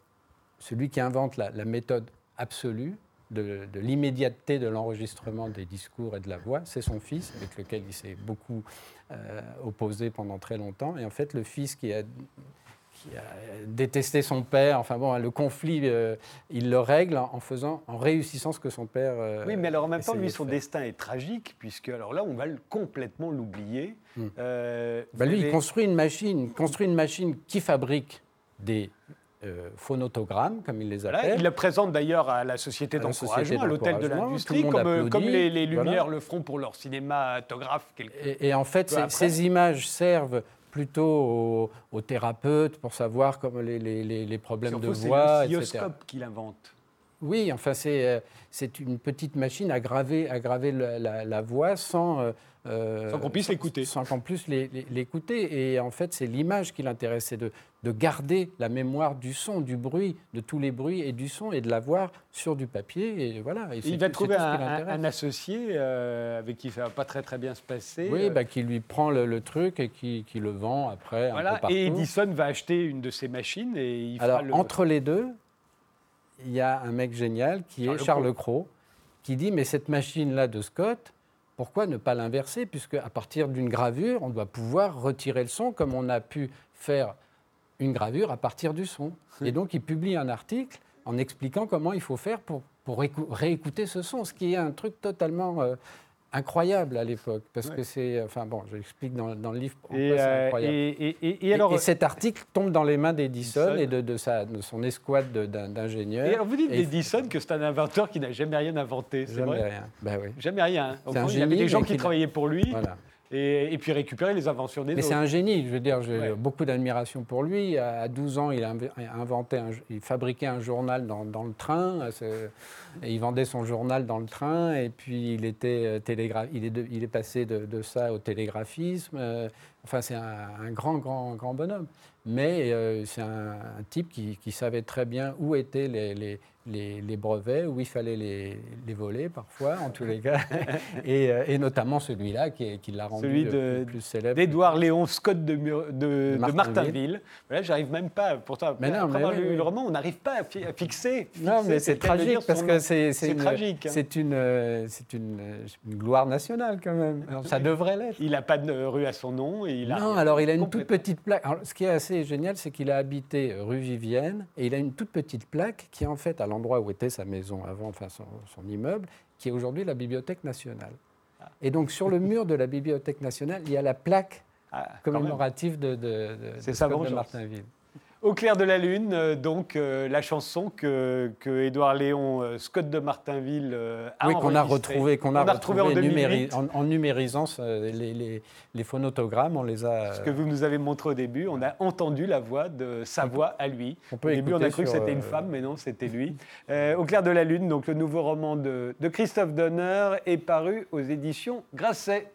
celui qui invente la, méthode absolue, de, de l'immédiateté de l'enregistrement des discours et de la voix, c'est son fils, avec lequel il s'est beaucoup opposé pendant très longtemps. Et en fait, le fils qui a qui a détesté son père. Enfin bon, le conflit, euh, il le règle en faisant, en réussissant ce que son père. Euh, oui, mais alors en même temps, lui, son destin est tragique puisque alors là, on va complètement l'oublier. Hmm. Euh, bah, lui, il construit une machine, construit une machine qui fabrique des phonotogrammes, comme il les appelle. il le présente d'ailleurs à la Société d'encouragement, à l'Hôtel de l'Industrie, comme, comme, les, Lumières le feront pour leur cinématographe. Et, et, en fait, ces images servent plutôt aux, thérapeutes pour savoir comme les, les, les problèmes de voix, etc. C'est le qu'il invente. Oui, enfin, c'est, euh, c'est une petite machine à graver, à graver la, la, voix sans, euh, sans qu'on puisse l'écouter. Sans qu'on puisse l'écouter. Et en fait, c'est l'image qui l'intéresse, c'est de, de, garder la mémoire du son, du bruit, de tous les bruits et du son, et de l'avoir sur du papier. Et voilà. il va trouver un, associé euh, avec qui ça ne va pas très très bien se passer. Oui, bah, qui lui prend le, truc et qui, qui, le vend après. Voilà. et Edison va acheter une de ses machines. Et il Alors, entre les deux, il y a un mec génial qui est Charles Cros, qui dit Mais cette machine-là de Scott, pourquoi ne pas l'inverser Puisque à partir d'une gravure, on doit pouvoir retirer le son comme on a pu faire une gravure à partir du son. Et donc, il publie un article en expliquant comment il faut faire pour, pour réécouter ce son, ce qui est un truc totalement euh, incroyable à l'époque, parce que c'est, enfin bon, je l'explique dans, dans, le livre pourquoi c'est euh, incroyable. Et, alors, et, cet article tombe dans les mains d'Edison et de, de, sa, de son escouade d'ingénieurs. Et alors vous dites d'Edison que c'est un inventeur qui n'a jamais rien inventé, c'est Jamais rien, ben oui. Jamais rien. il y avait des gens qui, travaillaient pour lui. Et, puis récupérer les inventions des Mais autres. c'est un génie, je veux dire, j'ai beaucoup d'admiration pour lui. À 12 ans, il a inventé, il fabriquait un journal dans, dans le train, et il vendait son journal dans le train, et puis il, était télégra il, est, il est passé de, de, ça au télégraphisme. Enfin, c'est un, grand, grand, grand bonhomme. Mais euh, c'est un, type qui, qui, savait très bien où étaient les, les, les, brevets, où il fallait les, voler parfois, en tous les cas, et, euh, et, notamment celui-là qui, qui l'a rendu celui de, le plus célèbre. D'Édouard Léon Scott de, de, de Martinville. Voilà, j'arrive même pas, pourtant, mais après avoir lu le roman, on n'arrive pas à, fixer. Non, mais c'est tragique parce que c'est tragique. Hein. C'est une, euh, une, une, gloire nationale quand même. ça devrait l'être. Il n'a pas de rue à son nom. Et il a non, alors il a une toute petite plaque. Alors, ce qui est assez génial, c'est qu'il a habité rue Vivienne et il a une toute petite plaque qui en fait à l'endroit où était sa maison avant, enfin son, immeuble, qui est aujourd'hui la Bibliothèque nationale. Et donc sur le mur de la Bibliothèque nationale, il y a la plaque ah, commémorative de, de, de, de Martinville. Au clair de la lune, euh, donc euh, la chanson que, que Édouard Léon, euh, Scott de Martinville a Oui, qu'on a retrouvé, qu'on a, retrouvé, en, numérisant les, les, phonotogrammes, on les a. Ce que vous nous avez montré au début, on a entendu la voix de sa voix à lui. au début, on a cru que c'était une femme, mais non, c'était lui. Au clair de la lune, donc le nouveau roman de, de Christophe Donner est paru aux éditions Grasset.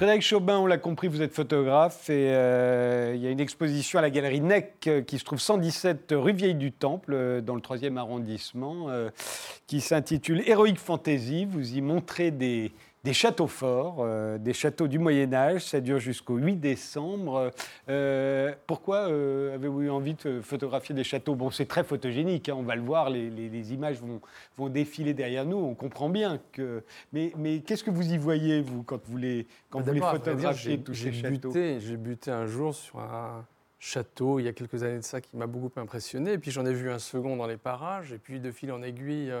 Frédéric Chaubin, on l'a compris, vous êtes photographe et euh, il y a une exposition à la galerie NEC euh, qui se trouve 117 rue Vieille du Temple, euh, dans le 3e arrondissement, qui s'intitule Héroïque Fantasy. Vous y montrez des, des châteaux forts, euh, des châteaux du Moyen Âge. Ça dure jusqu'au 8 décembre. Euh, pourquoi euh, avez-vous eu envie de photographier des châteaux? Bon, c'est très photogénique, hein, on va le voir, les, images vont, vont, défiler derrière nous, on comprend bien que... Mais, mais qu'est-ce que vous y voyez, vous, quand vous les, quand vous les photographiez, tous ces châteaux? J'ai buté un jour sur un château, il y a quelques années de ça, qui m'a beaucoup impressionné. Et puis j'en ai vu un second dans les parages, et puis de fil en aiguille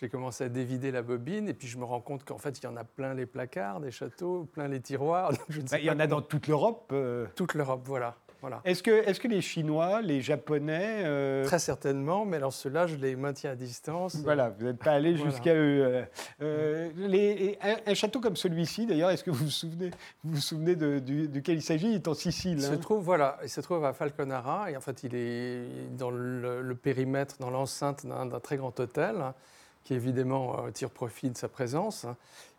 j'ai commencé à dévider la bobine et puis je me rends compte qu'en fait, il y en a plein les placards des châteaux, plein les tiroirs. Bah, il y en a dans toute l'Europe. Euh. Toute l'Europe, voilà. voilà. Est-ce que, est que les Chinois, les Japonais... Euh, Très certainement, mais alors ceux-là, je les maintiens à distance. Voilà, vous n'êtes pas allé jusqu'à eux. Euh, les, un, château comme celui-ci, d'ailleurs, est-ce que vous vous souvenez, vous vous souvenez de, duquel il s'agit? Il est en Sicile. Il, se hein. trouve, voilà, il se trouve à Falconara, et en fait, il est dans le, le périmètre, dans l'enceinte d'un très grand hôtel qui évidemment euh, tire profit de sa présence.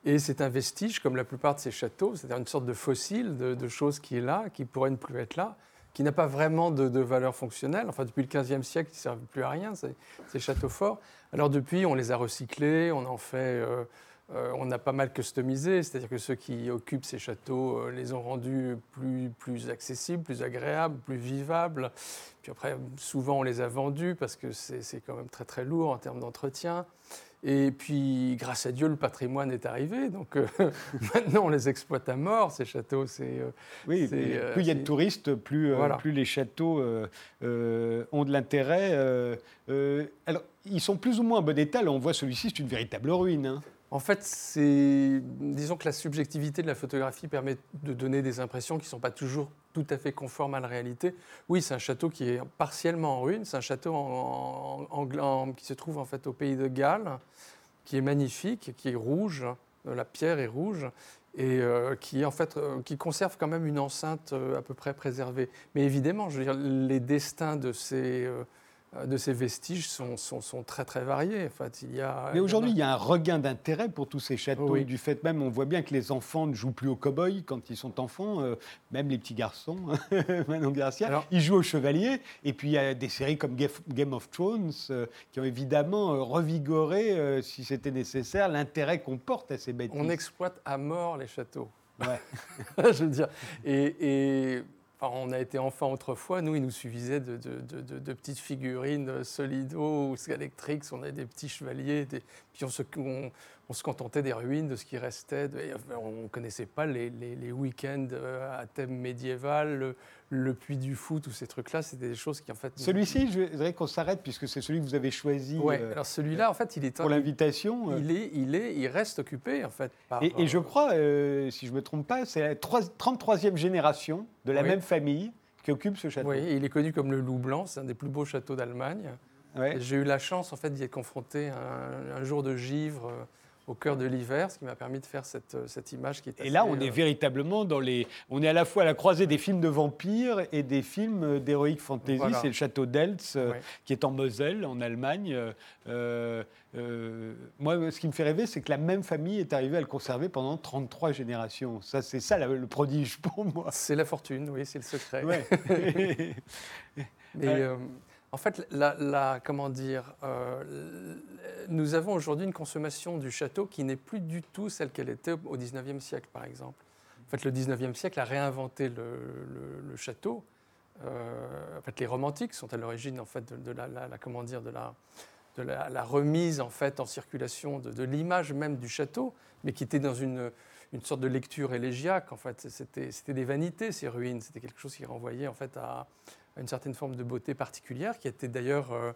Et c'est un vestige, comme la plupart de ces châteaux, c'est-à-dire une sorte de fossile de, choses qui est là, qui pourrait ne plus être là, qui n'a pas vraiment de, valeur fonctionnelle. Enfin, depuis le XVe siècle, ils ne servent plus à rien, ces, ces, châteaux forts. Alors depuis, on les a recyclés, on en fait... Euh, euh, on a pas mal customisé, c'est-à-dire que ceux qui occupent ces châteaux les ont rendus plus, plus accessibles, plus agréables, plus vivables. Puis après, souvent, on les a vendus parce que c'est quand même très très lourd en termes d'entretien. Et puis, grâce à Dieu, le patrimoine est arrivé. Donc, euh, maintenant, on les exploite à mort, ces châteaux. C'est, euh, oui, euh, plus il y a de touristes, plus, plus les châteaux ont de l'intérêt. alors, ils sont plus ou moins en bon état. Là, on voit celui-ci, c'est une véritable ruine. Hein. En fait, c'est, disons que la subjectivité de la photographie permet de donner des impressions qui ne sont pas toujours tout à fait conformes à la réalité. Oui, c'est un château qui est partiellement en ruine. C'est un château qui se trouve en fait au pays de Galles, qui est magnifique, qui est rouge. La pierre est rouge et euh, qui en fait euh, qui conserve quand même une enceinte euh, à peu près préservée. Mais évidemment, je les destins de ces euh, de ces vestiges sont, sont, très très variés. En fait, il y a, Mais aujourd'hui, il y a un regain d'intérêt pour tous ces châteaux. Du fait même, on voit bien que les enfants ne jouent plus au cow-boy quand ils sont enfants, euh, même les petits garçons, Manon Garcia, ils jouent au chevalier. Et puis il y a des séries comme Game of Thrones euh, qui ont évidemment revigoré, si c'était nécessaire, l'intérêt qu'on porte à ces bêtises. On exploite à mort les châteaux. Ouais. Je veux dire. et, et on a été enfant autrefois, nous, il nous suffisait de, petites figurines Solido ou Scalextrix, on avait des petits chevaliers, puis on se, se contentait des ruines, de ce qui restait. on ne connaissait pas les, week-ends euh, à thème médiéval, le, puits du fou, tous ces trucs-là. C'était des choses qui, en fait. Celui-ci, je voudrais qu'on s'arrête, puisque c'est celui que vous avez choisi. Oui, euh, alors celui-là, en fait, il est. Pour l'invitation. Il, est, il, est, il reste occupé, en fait. et, je crois, euh, si je ne me trompe pas, c'est la 33e génération de la même famille qui occupe ce château. Oui, il est connu comme le Loup Blanc, c'est un des plus beaux châteaux d'Allemagne. J'ai eu la chance en fait d'y être confronté un, jour de givre au cœur de l'hiver, ce qui m'a permis de faire cette, euh, cette image qui est Et là, on est euh, véritablement dans les... On est à la fois à la croisée des films de vampires et des films euh, d'héroïque fantasy. C'est le château d'Eltz, qui est en Moselle, en Allemagne. moi, ce qui me fait rêver, c'est que la même famille est arrivée à le conserver pendant 33 générations. Ça, c'est ça le prodige pour moi. C'est la fortune, oui, c'est le secret. Mais, en fait, la, comment dire, euh, nous avons aujourd'hui une consommation du château qui n'est plus du tout celle qu'elle était au XIXe siècle, par exemple. En fait, le XIXe siècle a réinventé le, château. Euh, en fait, les romantiques sont à l'origine en fait de, la, comment dire, de la, remise en fait en circulation de, l'image même du château, mais qui était dans une, une sorte de lecture élégiaque. En fait, c'était des vanités ces ruines. C'était quelque chose qui renvoyait en fait à, une certaine forme de beauté particulière, qui était d'ailleurs euh,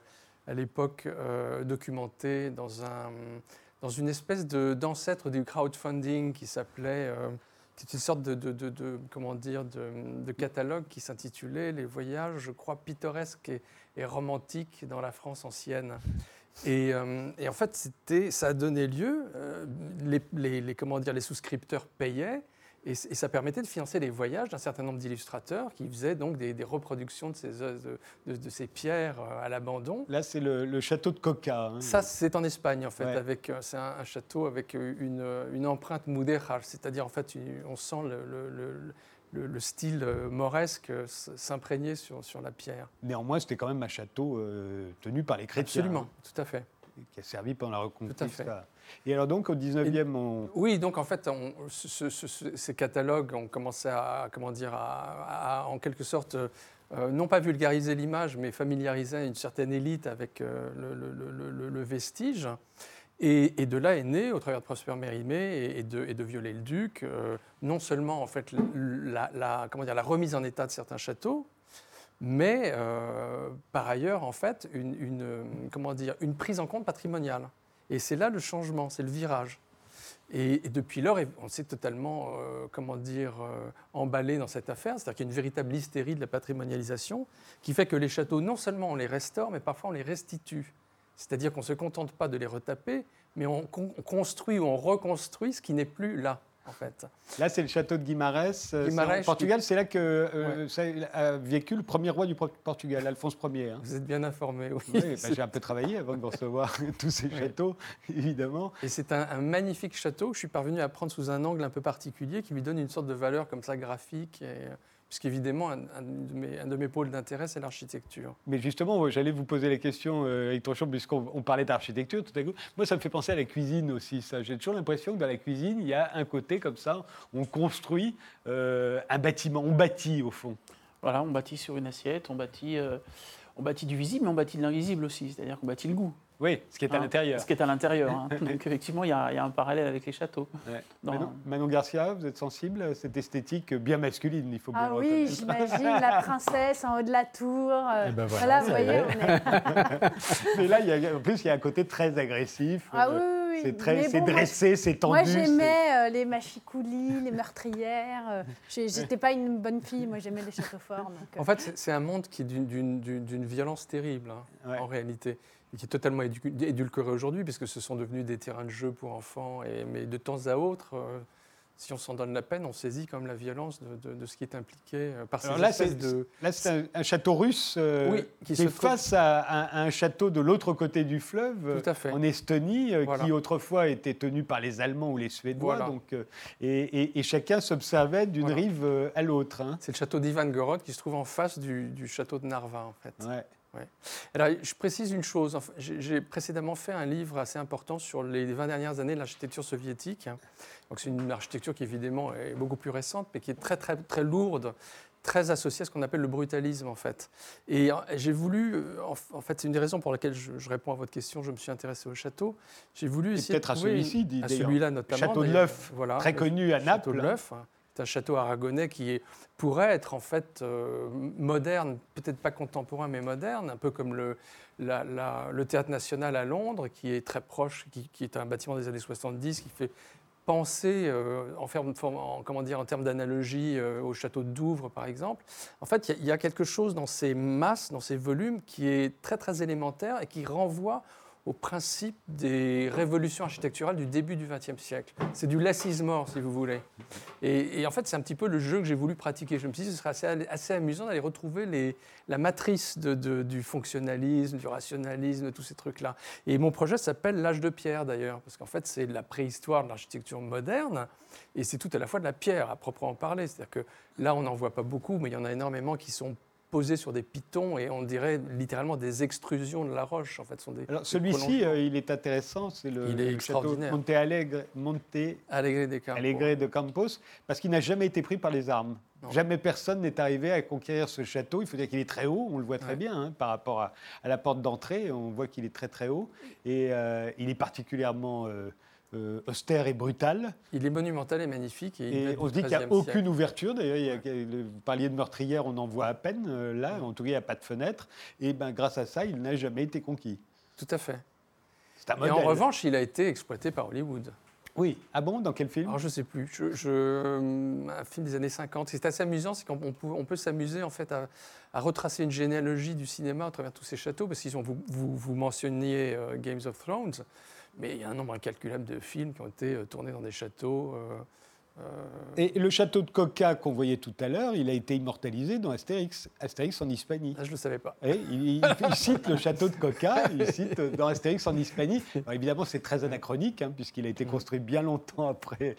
à l'époque euh, documentée dans, un, dans une espèce d'ancêtre du crowdfunding qui s'appelait, euh, une sorte de, de, comment dire, de, catalogue qui s'intitulait Les voyages, je crois, pittoresques et, romantiques dans la France ancienne. Et, et en fait, ça a donné lieu, les, les, les, comment dire, les souscripteurs payaient, et, ça permettait de financer les voyages d'un certain nombre d'illustrateurs qui faisaient donc des, reproductions de ces, de, ces, pierres euh, à l'abandon. Là, c'est le, château de Coca. Hein. Ça, c'est en Espagne, en fait. avec euh, C'est un, château avec euh, une, une empreinte mudéjar, c'est-à-dire, en fait, on sent le, le, style mauresque s'imprégner sur, sur la pierre. Néanmoins, c'était quand même un château tenu par les chrétiens. Absolument, tout à fait. Qui a servi pendant la Reconquête. Tout à fait. Et alors donc au 19e, on... Oui, donc en fait, ces catalogues ont commencé à, comment dire, à, en quelque sorte, euh, non pas vulgariser l'image, mais familiariser une certaine élite avec euh, le, vestige. Et, de là est né, au travers de Prosper Mérimée et, de, et de Viollet-le-Duc, euh, non seulement en fait la, comment dire, la remise en état de certains châteaux, mais par ailleurs en fait une, une, comment dire, une prise en compte patrimoniale. Et c'est là le changement, c'est le virage. Et, depuis lors, on s'est totalement, euh, comment dire, euh, emballé dans cette affaire. C'est-à-dire qu'il y a une véritable hystérie de la patrimonialisation qui fait que les châteaux, non seulement on les restaure, mais parfois on les restitue. C'est-à-dire qu'on ne se contente pas de les retaper, mais on construit ou on reconstruit ce qui n'est plus là en fait. Là, c'est le château de Guimarães. Euh, Portugal, c'est là que euh, ça a vécu le premier roi du Portugal, Alphonse Ier. Hein. Vous êtes bien informé, oui. Bah, j'ai un peu travaillé avant de recevoir tous ces châteaux, évidemment. Et c'est un, magnifique château que je suis parvenu à prendre sous un angle un peu particulier qui lui donne une sorte de valeur comme ça graphique. Et, puisqu'évidemment, un, un, de mes, pôles d'intérêt, c'est l'architecture. Mais justement, j'allais vous poser la question, euh, Trochon, puisqu'on parlait d'architecture tout à coup. Moi, ça me fait penser à la cuisine aussi. J'ai toujours l'impression que dans la cuisine, il y a un côté comme ça, on construit euh, un bâtiment, on bâtit au fond. Voilà, on bâtit sur une assiette, on bâtit, euh, on bâtit du visible, mais on bâtit de l'invisible aussi, c'est-à-dire qu'on bâtit le goût. Oui, ce qui est à hein, l'intérieur. Ce qui est à l'intérieur. Hein. Donc effectivement, il y, a un parallèle avec les châteaux. Manon, Garcia, vous êtes sensible à cette esthétique bien masculine, il faut bien Ah oui, j'imagine la princesse en haut de la tour. Euh, eh ben voilà, vous voyez, on est... Mais là, il y a, en plus, il y a un côté très agressif. Ah oui, oui. C'est très, dressé, c'est tendu. Moi, j'aimais euh, les machicoulis, les meurtrières. Euh, J'étais pas une bonne fille, moi j'aimais les châteaux forts. En fait, c'est un monde qui est d'une violence terrible, hein, en réalité et qui est totalement édulcoré aujourd'hui, puisque ce sont devenus des terrains de jeu pour enfants. Et, mais de temps à autre, euh, si on s'en donne la peine, on saisit comme la violence de, ce qui est impliqué euh, par ces Alors là, c'est de... Là, c'est un, château russe euh, qui, est face à un, château de l'autre côté du fleuve, en Estonie, qui autrefois était tenu par les Allemands ou les Suédois. Donc, et, chacun s'observait d'une rive à l'autre. Hein. C'est le château d'Ivangorod qui se trouve en face du, du château de Narva, en fait. Ouais. Alors, je précise une chose. J'ai précédemment fait un livre assez important sur les 20 dernières années de l'architecture soviétique. Donc, c'est une architecture qui, évidemment, est beaucoup plus récente, mais qui est très, très, très lourde, très associée à ce qu'on appelle le brutalisme, en fait. Et j'ai voulu, euh, en fait, c'est une des raisons pour laquelle je, réponds à votre question, je me suis intéressé au château. J'ai voulu essayer peut-être à celui-ci, à celui-là notamment. Château de l'œuf, voilà, très connu à Naples. Château de l'œuf. C'est un château aragonais qui pourrait être en fait euh, moderne, peut-être pas contemporain, mais moderne, un peu comme le, Théâtre national à Londres, qui est très proche, qui, est un bâtiment des années 70, qui fait penser en, en, termes d'analogie au château de Douvres, par exemple. En fait, il y, a quelque chose dans ces masses, dans ces volumes, qui est très très élémentaire et qui renvoie au principe des révolutions architecturales du début du XXe siècle. C'est du less is more, si vous voulez. Et, en fait, c'est un petit peu le jeu que j'ai voulu pratiquer. Je me suis dit ce serait assez, amusant d'aller retrouver la matrice du fonctionnalisme, du rationalisme, tous ces trucs-là. Et mon projet s'appelle L'âge de pierre, d'ailleurs, parce qu'en fait, c'est la préhistoire de l'architecture moderne, et c'est tout à la fois de la pierre, à proprement parler. C'est-à-dire que là, on n'en voit pas beaucoup, mais il y en a énormément qui sont posés sur des pitons et on dirait littéralement des extrusions de la roche. En fait, sont des, Alors celui-ci, euh, il est intéressant, c'est le, il château Monte Alegre, Monte Alegre de Campos, Alegre de Campos parce qu'il n'a jamais été pris par les armes. Jamais personne n'est arrivé à conquérir ce château. Il faut dire qu'il est très haut, on le voit très bien hein, par rapport à, la porte d'entrée. On voit qu'il est très très haut et euh, il est particulièrement euh, euh, austère et brutal. Il est monumental et magnifique. Et, on se dit qu'il n'y a aucune ouverture. D'ailleurs, vous parliez de meurtrière, on en voit à peine euh, là. En tout cas, il n'y a pas de fenêtre. Et ben, grâce à ça, il n'a jamais été conquis. Tout à fait. C'est un modèle. Et en revanche, il a été exploité par Hollywood. Oui. Ah bon Dans quel film? Alors, je ne sais plus. Je, euh, un film des années 50. C'est assez amusant, c'est qu'on peut, on peut s'amuser en fait à, retracer une généalogie du cinéma à travers tous ces châteaux, parce qu'ils ont vous, vous, vous mentionniez Games of Thrones. Mais il y a un nombre incalculable de films qui ont été euh, tournés dans des châteaux. Euh, euh. Et le château de Coca qu'on voyait tout à l'heure, il a été immortalisé dans Astérix, Astérix en Hispanie. Ah, je ne le savais pas. il, cite le château de Coca, il cite dans Astérix en Hispanie. évidemment, c'est très anachronique, hein, puisqu'il a été construit bien longtemps après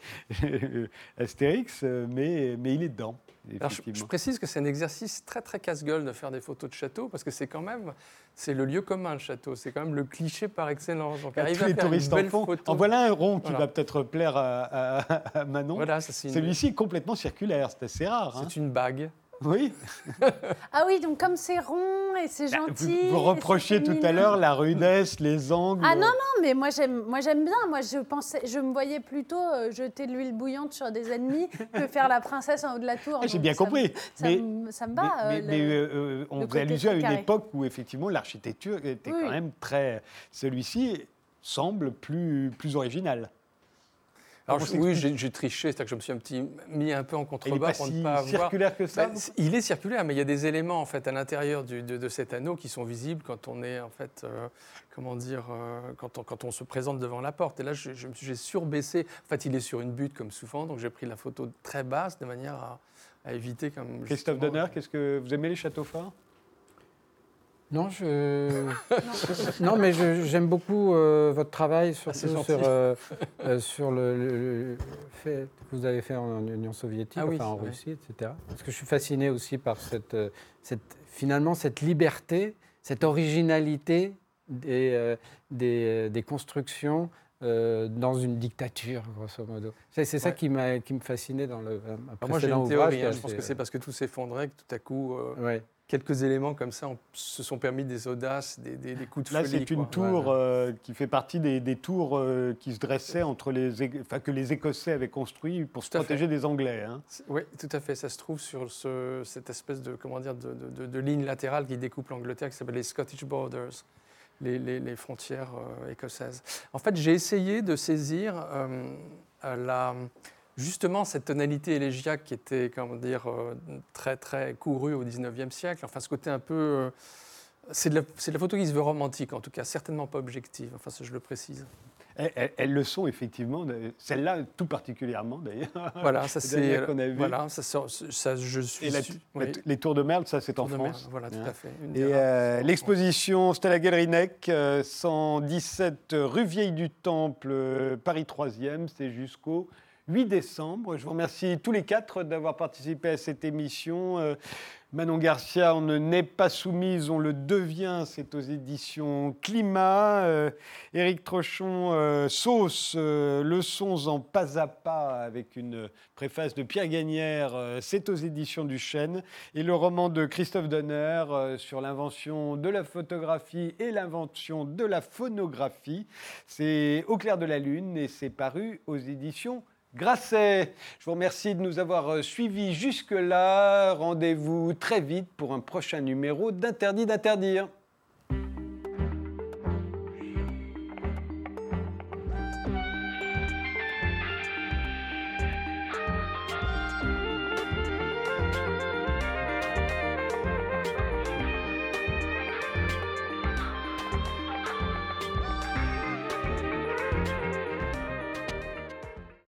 Astérix, mais, mais il est dedans je, précise que c'est un exercice très très casse-gueule de faire des photos de château parce que c'est quand même c'est le lieu commun le château, c'est quand même le cliché par excellence. Donc arriver à les faire touristes une en En voilà un rond qui va peut-être plaire à, Manon. Voilà, Celui-ci est complètement circulaire, c'est assez rare. C'est hein. une bague. Oui. ah oui, donc comme c'est rond et c'est bah, gentil. Vous, reprochiez tout à l'heure la rudesse, les angles. Ah non, non, mais moi j'aime, moi j'aime bien. Moi je pensais, je me voyais plutôt euh, jeter de l'huile bouillante sur des ennemis que faire la princesse en haut de la tour. Ah, j'ai bien compris. Ça, mais, me, ça me va. Mais, euh, euh, on fait allusion à une époque où effectivement l'architecture était quand même très. Celui-ci semble plus, plus original. Alors, oui, j'ai triché, c'est-à-dire que je me suis un petit, mis un peu en contrebas pour ne pas circulaire que ça bah, Il est circulaire, mais il y a des éléments en fait à l'intérieur de, de, cet anneau qui sont visibles quand on est en fait, euh, comment dire, euh, quand, on, quand, on, se présente devant la porte. Et là, j'ai je, surbaissé. En fait, il est sur une butte comme souvent, donc j'ai pris la photo très basse de manière à, à éviter comme. Christophe Donner, qu'est-ce que vous aimez les châteaux forts? Non, je... non, mais j'aime beaucoup euh, votre travail, surtout ah, sur, euh, euh, sur le, fait que vous avez fait en Union soviétique, ah enfin, en Russie, etc. Parce que je suis fasciné aussi par cette, cette, finalement cette liberté, cette originalité des, des, des constructions dans une dictature, grosso modo. C'est ça qui, m'a, qui me fascinait dans le Moi, j'ai une théorie. Hein, je pense que c'est parce que tout s'effondrait que tout à coup, quelques éléments comme ça se sont permis des audaces, des, des, coups de Là, c'est une tour euh, qui fait partie des, tours euh, qui se dressaient entre les, enfin, que les Écossais avaient construit pour se protéger des Anglais. Hein. Oui, tout à fait. Ça se trouve sur ce, cette espèce de comment dire de, de, ligne latérale qui découpe l'Angleterre, qui s'appelle les Scottish Borders. Les, les, frontières euh, écossaises. En fait, j'ai essayé de saisir la, justement cette tonalité élégiaque qui était comment dire, euh, très, très courue au XIXe siècle, enfin ce côté un peu... Euh, c'est de, de, la photo qui se veut romantique, en tout cas, certainement pas objective, enfin je le précise. Elles, le sont effectivement, celle-là tout particulièrement d'ailleurs. Voilà, ça c'est. Voilà, ça, ça, je suis. Et les tours de Merle, ça c'est en France. voilà, tout à fait. et euh, l'exposition Stella Galerie 117 rue Vieille du Temple, Paris 3e, c'est jusqu'au 8 décembre. Je vous remercie tous les quatre d'avoir participé à cette émission. Euh, Manon Garcia, on ne n'est pas soumise, on le devient, c'est aux éditions Climat. Euh, Éric Trochon, euh, Sauce, Leçons en pas à pas, avec une préface de Pierre Gagnère, c'est aux éditions du Chêne. Et le roman de Christophe Donner sur l'invention de la photographie et l'invention de la phonographie, c'est Au clair de la lune et c'est paru aux éditions Grasset. Je vous remercie de nous avoir euh, suivis jusque-là. Rendez-vous très vite pour un prochain numéro d'Interdit d'interdire.